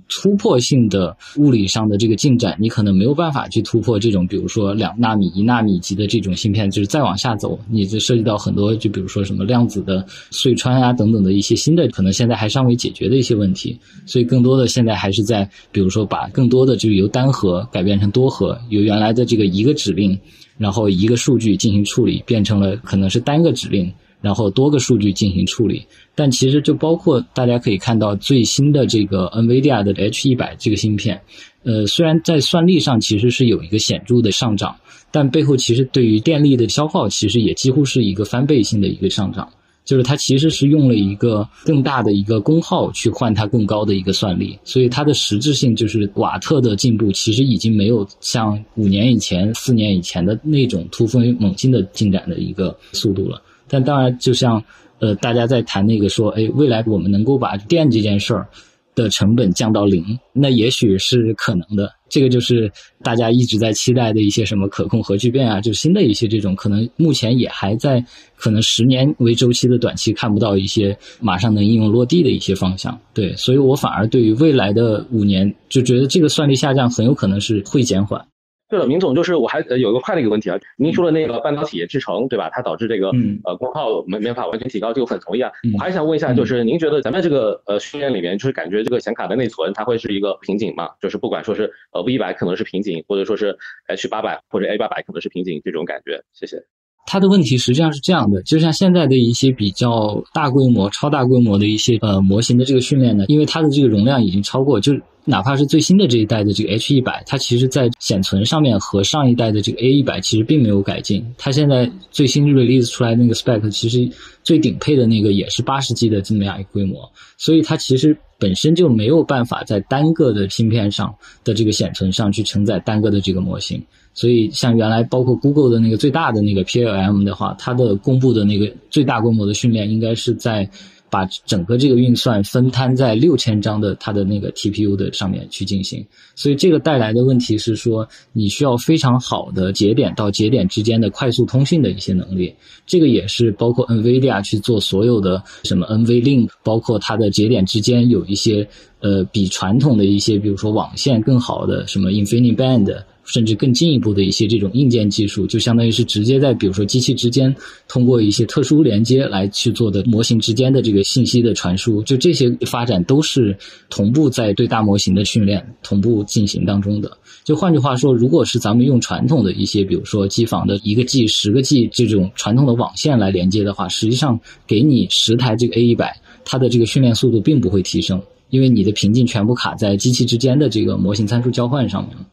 突破性的物理上的这个进展，你可能没有办法去突破这种，比如说两纳米、一纳米级的这种芯片，就是再往下走，你就涉及到很多，就比如说什么量子的隧穿啊等等的一些新的，可能现在还尚未解决的一些问题。所以更多的现在还是在，比如说把更多的就是由单核改变成多核，由原来的这个一个指令，然后一个数据进行处理，变成了可能是单个指令。然后多个数据进行处理，但其实就包括大家可以看到最新的这个 NVIDIA 的 H 一百这个芯片，呃，虽然在算力上其实是有一个显著的上涨，但背后其实对于电力的消耗其实也几乎是一个翻倍性的一个上涨，就是它其实是用了一个更大的一个功耗去换它更高的一个算力，所以它的实质性就是瓦特的进步其实已经没有像五年以前、四年以前的那种突飞猛进的进展的一个速度了。但当然，就像呃，大家在谈那个说，哎，未来我们能够把电这件事儿的成本降到零，那也许是可能的。这个就是大家一直在期待的一些什么可控核聚变啊，就新的一些这种可能，目前也还在可能十年为周期的短期看不到一些马上能应用落地的一些方向。对，所以我反而对于未来的五年，就觉得这个算力下降很有可能是会减缓。对了，明总，就是我还有个快的一个问题啊，您说的那个半导体制成，对吧？它导致这个呃功耗没没法完全提高，这个很同意啊。我还想问一下，就是您觉得咱们这个呃训练里面，就是感觉这个显卡的内存它会是一个瓶颈吗？就是不管说是呃 V 一百可能是瓶颈，或者说是 H 八百或者 A 八百可能是瓶颈这种感觉？谢谢。它的问题实际上是这样的，就像现在的一些比较大规模、超大规模的一些呃模型的这个训练呢，因为它的这个容量已经超过，就哪怕是最新的这一代的这个 H 一百，它其实在显存上面和上一代的这个 A 一百其实并没有改进。它现在最新 release 出来那个 spec，其实最顶配的那个也是八十 G 的这么样一个规模，所以它其实本身就没有办法在单个的芯片上的这个显存上去承载单个的这个模型。所以，像原来包括 Google 的那个最大的那个 PLM 的话，它的公布的那个最大规模的训练，应该是在把整个这个运算分摊在六千张的它的那个 TPU 的上面去进行。所以，这个带来的问题是说，你需要非常好的节点到节点之间的快速通信的一些能力。这个也是包括 NVIDIA 去做所有的什么 NVLink，包括它的节点之间有一些呃比传统的一些，比如说网线更好的什么 InfiniBand。甚至更进一步的一些这种硬件技术，就相当于是直接在比如说机器之间通过一些特殊连接来去做的模型之间的这个信息的传输，就这些发展都是同步在对大模型的训练同步进行当中的。就换句话说，如果是咱们用传统的一些，比如说机房的一个 G、十个 G 这种传统的网线来连接的话，实际上给你十台这个 A 一百，它的这个训练速度并不会提升，因为你的瓶颈全部卡在机器之间的这个模型参数交换上面了。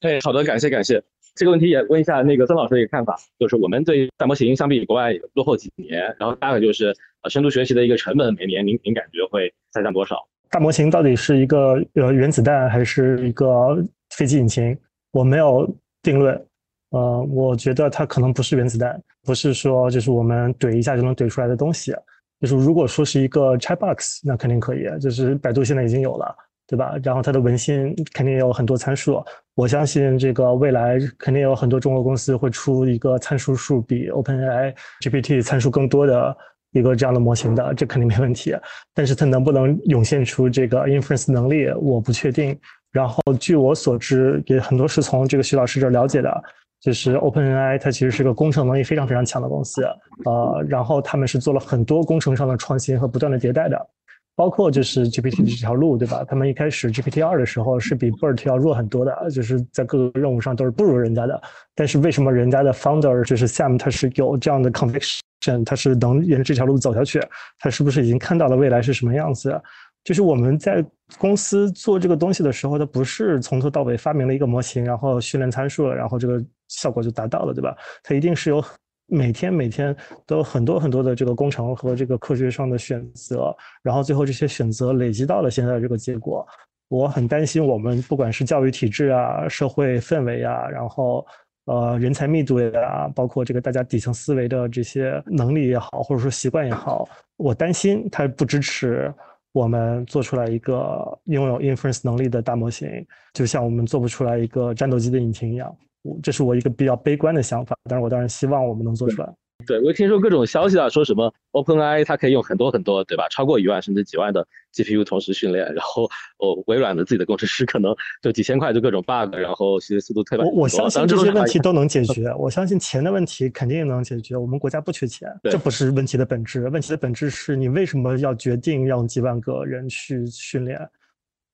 哎，好的，感谢感谢。这个问题也问一下那个曾老师的一个看法，就是我们对大模型相比国外落后几年，然后大概就是呃深度学习的一个成本，每年您您感觉会下降多少？大模型到底是一个呃原子弹还是一个飞机引擎？我没有定论。呃，我觉得它可能不是原子弹，不是说就是我们怼一下就能怼出来的东西。就是如果说是一个 chatbox，那肯定可以，就是百度现在已经有了。对吧？然后它的文心肯定也有很多参数，我相信这个未来肯定有很多中国公司会出一个参数数比 OpenAI GPT 参数更多的一个这样的模型的，这肯定没问题。但是它能不能涌现出这个 inference 能力，我不确定。然后据我所知，也很多是从这个徐老师这儿了解的，就是 OpenAI 它其实是个工程能力非常非常强的公司，呃，然后他们是做了很多工程上的创新和不断的迭代的。包括就是 GPT 这条路，对吧？他们一开始 GPT 二的时候是比 BERT 要弱很多的，就是在各个任务上都是不如人家的。但是为什么人家的 founder 就是 Sam 他是有这样的 conviction，他是能沿着这条路走下去？他是不是已经看到了未来是什么样子？就是我们在公司做这个东西的时候，他不是从头到尾发明了一个模型，然后训练参数了，然后这个效果就达到了，对吧？他一定是有。每天每天都有很多很多的这个工程和这个科学上的选择，然后最后这些选择累积到了现在这个结果。我很担心我们不管是教育体制啊、社会氛围啊，然后呃人才密度呀，包括这个大家底层思维的这些能力也好，或者说习惯也好，我担心它不支持我们做出来一个拥有 inference 能力的大模型，就像我们做不出来一个战斗机的引擎一样。这是我一个比较悲观的想法，但是我当然希望我们能做出来。对，我听说各种消息啊，说什么 OpenAI 它可以用很多很多，对吧？超过一万甚至几万的 GPU 同时训练，然后哦，微软的自己的工程师可能就几千块就各种 bug，然后学习速度特别。我我相信这些问题都能解决，我相信钱的问题肯定能解决。我们国家不缺钱，这不是问题的本质。问题的本质是你为什么要决定让几万个人去训练，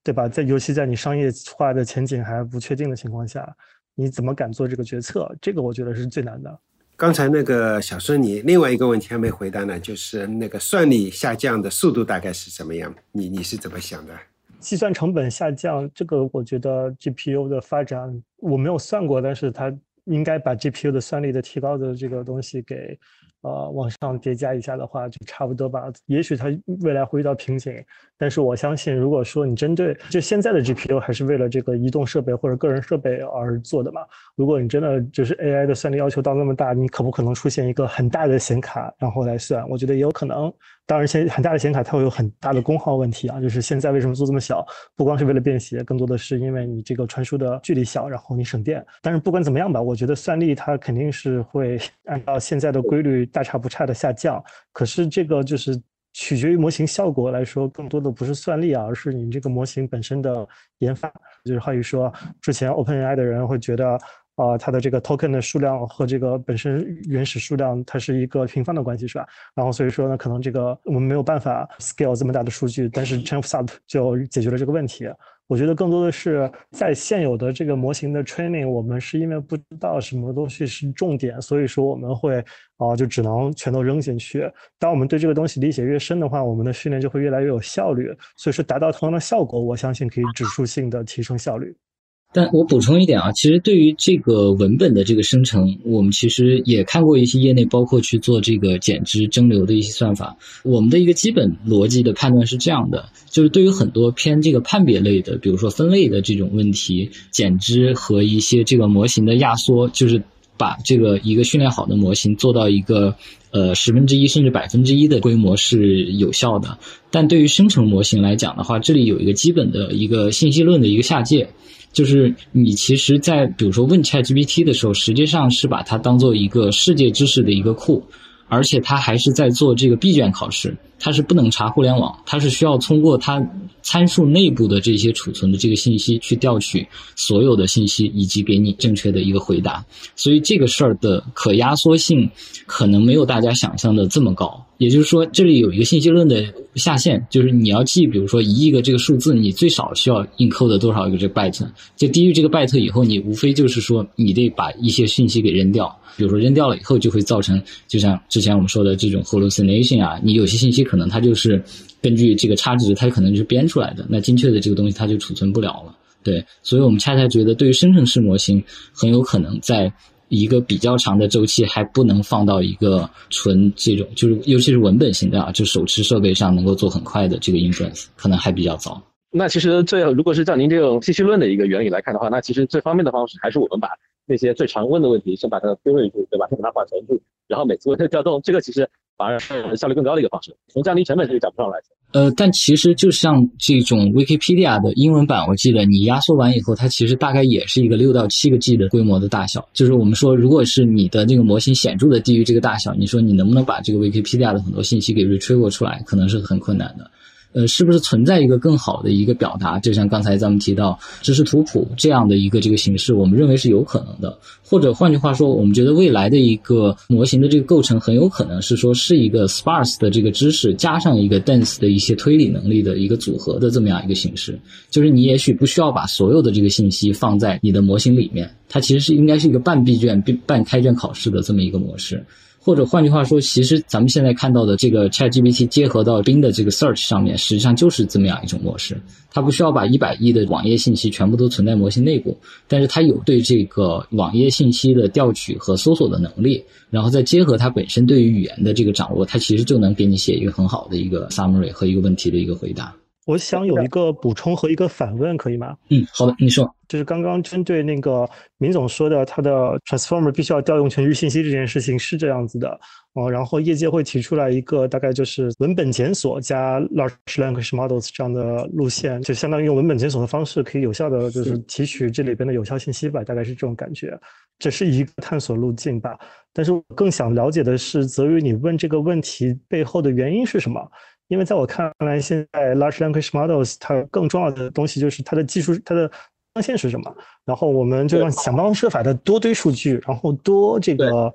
对吧？在尤其在你商业化的前景还不确定的情况下。你怎么敢做这个决策？这个我觉得是最难的。刚才那个小孙，你另外一个问题还没回答呢，就是那个算力下降的速度大概是什么样？你你是怎么想的？计算成本下降，这个我觉得 GPU 的发展我没有算过，但是它应该把 GPU 的算力的提高的这个东西给。呃，往上叠加一下的话，就差不多吧。也许它未来会遇到瓶颈，但是我相信，如果说你针对就现在的 GPU 还是为了这个移动设备或者个人设备而做的嘛，如果你真的就是 AI 的算力要求到那么大，你可不可能出现一个很大的显卡然后来算？我觉得也有可能。当然，现很大的显卡它会有很大的功耗问题啊。就是现在为什么做这么小？不光是为了便携，更多的是因为你这个传输的距离小，然后你省电。但是不管怎么样吧，我觉得算力它肯定是会按照现在的规律大差不差的下降。可是这个就是取决于模型效果来说，更多的不是算力啊，而是你这个模型本身的研发。就是好比说，之前 OpenAI 的人会觉得。啊，它的这个 token 的数量和这个本身原始数量，它是一个平方的关系，是吧？然后所以说呢，可能这个我们没有办法 scale 这么大的数据，但是 ChainSwap 就解决了这个问题。我觉得更多的是在现有的这个模型的 training，我们是因为不知道什么东西是重点，所以说我们会啊，就只能全都扔进去。当我们对这个东西理解越深的话，我们的训练就会越来越有效率。所以说达到同样的效果，我相信可以指数性的提升效率。但我补充一点啊，其实对于这个文本的这个生成，我们其实也看过一些业内包括去做这个减脂蒸馏的一些算法。我们的一个基本逻辑的判断是这样的，就是对于很多偏这个判别类的，比如说分类的这种问题，减脂和一些这个模型的压缩，就是把这个一个训练好的模型做到一个呃十分之一甚至百分之一的规模是有效的。但对于生成模型来讲的话，这里有一个基本的一个信息论的一个下界。就是你其实，在比如说问 ChatGPT 的时候，实际上是把它当做一个世界知识的一个库，而且它还是在做这个闭卷考试，它是不能查互联网，它是需要通过它参数内部的这些储存的这个信息去调取所有的信息，以及给你正确的一个回答。所以这个事儿的可压缩性可能没有大家想象的这么高。也就是说，这里有一个信息论的下限，就是你要记，比如说一亿个这个数字，你最少需要 encode 多少个这个 byte？就低于这个 byte 以后，你无非就是说你得把一些信息给扔掉。比如说扔掉了以后，就会造成，就像之前我们说的这种 hallucination 啊，你有些信息可能它就是根据这个差值，它可能就是编出来的，那精确的这个东西它就储存不了了。对，所以我们恰恰觉得，对于生成式模型，很有可能在。一个比较长的周期还不能放到一个纯这种，就是尤其是文本型的啊，就手持设备上能够做很快的这个 inference，可能还比较早。那其实最如果是照您这种信息论的一个原理来看的话，那其实最方便的方式还是我们把那些最常问的问题先把它归类住，对吧？先把它缓存住，然后每次问它调动，这个其实反而效率更高的一个方式，从降低成本这个角度上来讲。呃，但其实就像这种 Wikipedia 的英文版，我记得你压缩完以后，它其实大概也是一个六到七个 G 的规模的大小。就是我们说，如果是你的这个模型显著的低于这个大小，你说你能不能把这个 Wikipedia 的很多信息给 retrieve 出来，可能是很困难的。呃，是不是存在一个更好的一个表达？就像刚才咱们提到知识图谱这样的一个这个形式，我们认为是有可能的。或者换句话说，我们觉得未来的一个模型的这个构成很有可能是说是一个 sparse 的这个知识加上一个 dense 的一些推理能力的一个组合的这么样一个形式。就是你也许不需要把所有的这个信息放在你的模型里面，它其实是应该是一个半闭卷、半开卷考试的这么一个模式。或者换句话说，其实咱们现在看到的这个 ChatGPT 结合到冰的这个 Search 上面，实际上就是这么样一种模式。它不需要把一百亿的网页信息全部都存在模型内部，但是它有对这个网页信息的调取和搜索的能力，然后再结合它本身对于语言的这个掌握，它其实就能给你写一个很好的一个 summary 和一个问题的一个回答。我想有一个补充和一个反问，可以吗？嗯，好的，你说。就是刚刚针对那个明总说的，他的 transformer 必须要调用全局信息这件事情是这样子的哦。然后业界会提出来一个大概就是文本检索加 large language models 这样的路线，就相当于用文本检索的方式可以有效的就是提取这里边的有效信息吧，大概是这种感觉。这是一个探索路径吧。但是我更想了解的是，泽宇，你问这个问题背后的原因是什么？因为在我看来，现在 large language models 它更重要的东西就是它的技术，它的上限是什么？然后我们就要想方设法的多堆数据，然后多这个。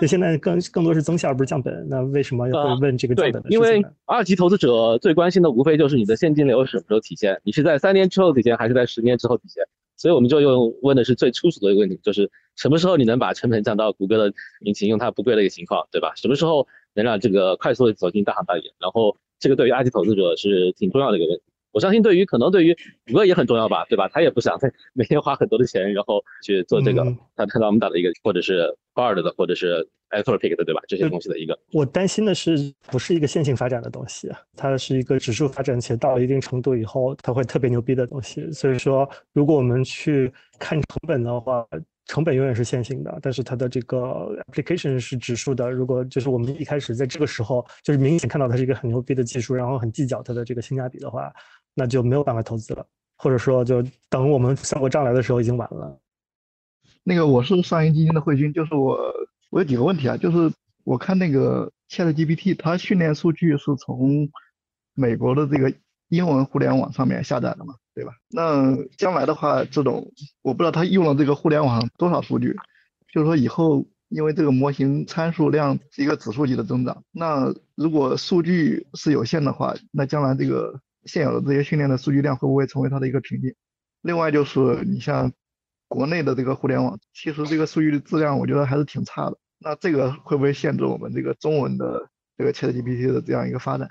就现在更更多是增效，而不是降本。那为什么会问这个降本的事情？因为二级投资者最关心的无非就是你的现金流什么时候体现，你是在三年之后体现，还是在十年之后体现？所以我们就用问的是最粗俗的一个问题，就是什么时候你能把成本降到谷歌的引擎用它不贵的一个情况，对吧？什么时候能让这个快速的走进大行大业？然后。这个对于 IT 投资者是挺重要的一个问题，我相信对于可能对于谷歌也很重要吧，对吧？他也不想再 每天花很多的钱，然后去做这个他看到我们打的一个，或者是 Bard 的，或者是 Anthropic 的，对吧？这些东西的一个。我担心的是，不是一个线性发展的东西，它是一个指数发展，且到了一定程度以后，它会特别牛逼的东西。所以说，如果我们去看成本的话。成本永远是线性的，但是它的这个 application 是指数的。如果就是我们一开始在这个时候就是明显看到它是一个很牛逼的技术，然后很计较它的这个性价比的话，那就没有办法投资了，或者说就等我们算过账来的时候已经晚了。那个我是上银基金的慧君，就是我我有几个问题啊，就是我看那个 ChatGPT 它训练数据是从美国的这个英文互联网上面下载的嘛？对吧？那将来的话，这种我不知道他用了这个互联网多少数据，就是说以后因为这个模型参数量是一个指数级的增长，那如果数据是有限的话，那将来这个现有的这些训练的数据量会不会成为它的一个瓶颈？另外就是你像国内的这个互联网，其实这个数据的质量我觉得还是挺差的，那这个会不会限制我们这个中文的这个 ChatGPT 的这样一个发展？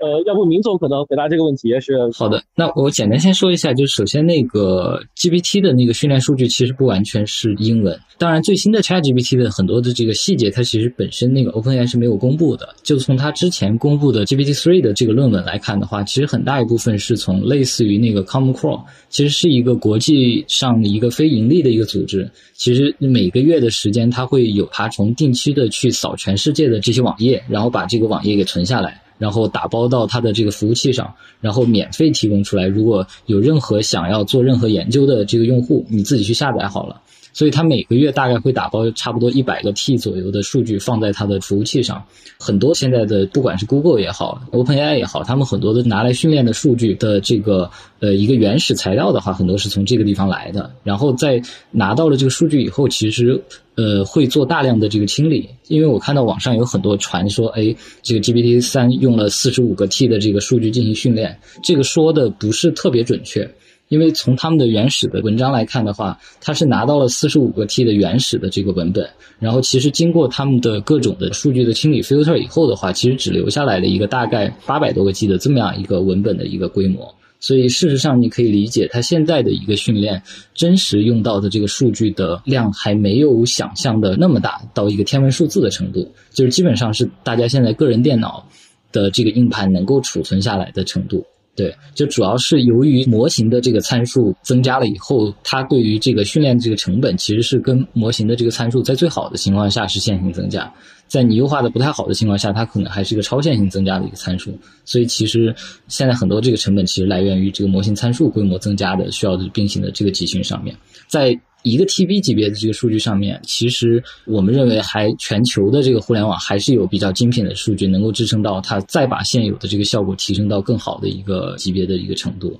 呃，要不明总可能回答这个问题是好的。那我简单先说一下，就是首先那个 GPT 的那个训练数据其实不完全是英文。当然，最新的 ChatGPT 的很多的这个细节，它其实本身那个 OpenAI 是没有公布的。就从它之前公布的 GPT-3 的这个论文来看的话，其实很大一部分是从类似于那个 Common Core，其实是一个国际上的一个非盈利的一个组织。其实每个月的时间，它会有爬虫定期的去扫全世界的这些网页，然后把这个网页给存下来。然后打包到它的这个服务器上，然后免费提供出来。如果有任何想要做任何研究的这个用户，你自己去下载好了。所以它每个月大概会打包差不多一百个 T 左右的数据放在它的服务器上。很多现在的不管是 Google 也好，OpenAI 也好，他们很多的拿来训练的数据的这个呃一个原始材料的话，很多是从这个地方来的。然后在拿到了这个数据以后，其实呃会做大量的这个清理。因为我看到网上有很多传说，哎，这个 GPT 三用了四十五个 T 的这个数据进行训练，这个说的不是特别准确。因为从他们的原始的文章来看的话，它是拿到了四十五个 T 的原始的这个文本，然后其实经过他们的各种的数据的清理 filter 以后的话，其实只留下来了一个大概八百多个 G 的这么样一个文本的一个规模。所以事实上你可以理解，它现在的一个训练真实用到的这个数据的量还没有想象的那么大，到一个天文数字的程度，就是基本上是大家现在个人电脑的这个硬盘能够储存下来的程度。对，就主要是由于模型的这个参数增加了以后，它对于这个训练这个成本其实是跟模型的这个参数在最好的情况下是线性增加，在你优化的不太好的情况下，它可能还是一个超线性增加的一个参数。所以其实现在很多这个成本其实来源于这个模型参数规模增加的需要的并行的这个集群上面。在一个 TB 级别的这个数据上面，其实我们认为还全球的这个互联网还是有比较精品的数据，能够支撑到它再把现有的这个效果提升到更好的一个级别的一个程度。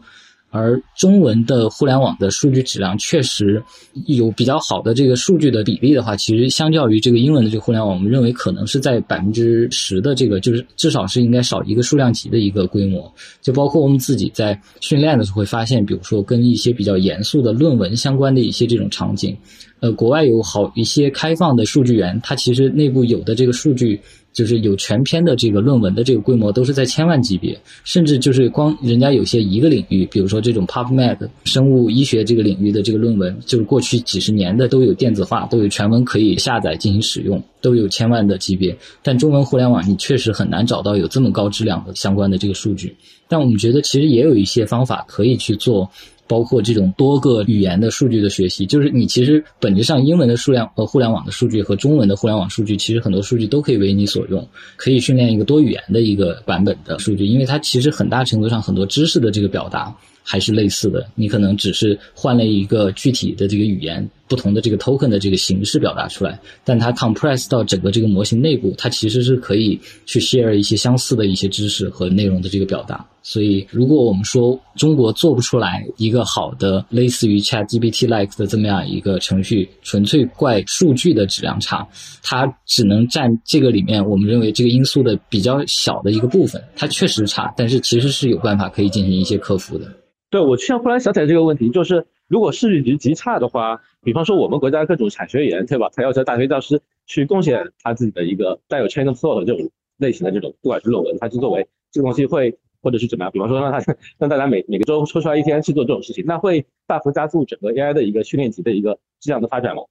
而中文的互联网的数据质量确实有比较好的这个数据的比例的话，其实相较于这个英文的这个互联网，我们认为可能是在百分之十的这个，就是至少是应该少一个数量级的一个规模。就包括我们自己在训练的时候会发现，比如说跟一些比较严肃的论文相关的一些这种场景，呃，国外有好一些开放的数据源，它其实内部有的这个数据。就是有全篇的这个论文的这个规模都是在千万级别，甚至就是光人家有些一个领域，比如说这种 PubMed 生物医学这个领域的这个论文，就是过去几十年的都有电子化，都有全文可以下载进行使用，都有千万的级别。但中文互联网你确实很难找到有这么高质量的相关的这个数据。但我们觉得其实也有一些方法可以去做。包括这种多个语言的数据的学习，就是你其实本质上英文的数量和互联网的数据和中文的互联网数据，其实很多数据都可以为你所用，可以训练一个多语言的一个版本的数据，因为它其实很大程度上很多知识的这个表达。还是类似的，你可能只是换了一个具体的这个语言，不同的这个 token 的这个形式表达出来，但它 compress 到整个这个模型内部，它其实是可以去 share 一些相似的一些知识和内容的这个表达。所以，如果我们说中国做不出来一个好的类似于 ChatGPT like 的这么样一个程序，纯粹怪数据的质量差，它只能占这个里面我们认为这个因素的比较小的一个部分。它确实差，但是其实是有办法可以进行一些克服的。对，我现在忽然想起来这个问题，就是如果数据值极差的话，比方说我们国家各种产学研，对吧？他要求大学教师去贡献他自己的一个带有 chain of thought 这种类型的这种，不管是论文，他去作为这个东西会，或者是怎么样？比方说让他让大家每每个周抽出来一天去做这种事情，那会大幅加速整个 AI 的一个训练集的一个质量的发展吗？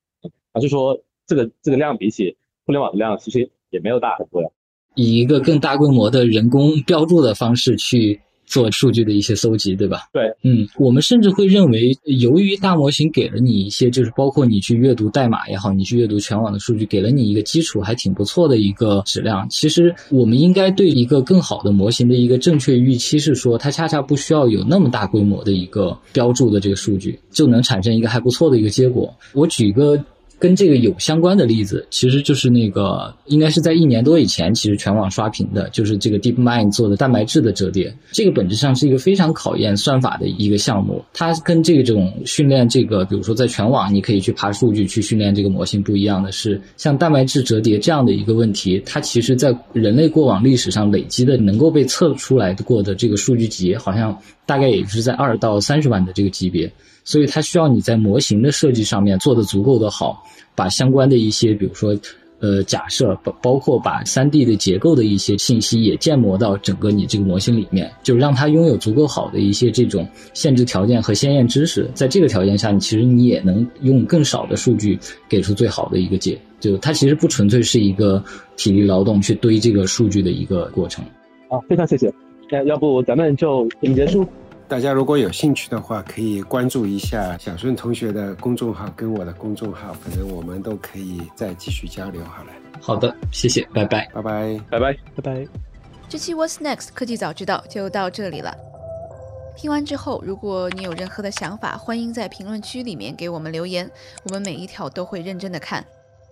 还是说这个这个量比起互联网的量其实也没有大很多呀？以一个更大规模的人工标注的方式去。做数据的一些搜集，对吧？对，嗯，我们甚至会认为，由于大模型给了你一些，就是包括你去阅读代码也好，你去阅读全网的数据，给了你一个基础，还挺不错的一个质量。其实，我们应该对一个更好的模型的一个正确预期是说，它恰恰不需要有那么大规模的一个标注的这个数据，就能产生一个还不错的一个结果。我举一个。跟这个有相关的例子，其实就是那个应该是在一年多以前，其实全网刷屏的，就是这个 DeepMind 做的蛋白质的折叠。这个本质上是一个非常考验算法的一个项目。它跟这种训练这个，比如说在全网你可以去爬数据去训练这个模型不一样的是，像蛋白质折叠这样的一个问题，它其实在人类过往历史上累积的能够被测出来过的这个数据集，好像大概也是在二到三十万的这个级别。所以它需要你在模型的设计上面做的足够的好，把相关的一些，比如说，呃，假设包包括把三 D 的结构的一些信息也建模到整个你这个模型里面，就让它拥有足够好的一些这种限制条件和先验知识。在这个条件下，你其实你也能用更少的数据给出最好的一个解。就它其实不纯粹是一个体力劳动去堆这个数据的一个过程。好，非常谢谢。那要不咱们就结束。大家如果有兴趣的话，可以关注一下小顺同学的公众号跟我的公众号，反正我们都可以再继续交流。好了，好的，谢谢，拜拜，拜拜，拜拜，拜拜。这期 What's Next 科技早知道就到这里了。听完之后，如果你有任何的想法，欢迎在评论区里面给我们留言，我们每一条都会认真的看。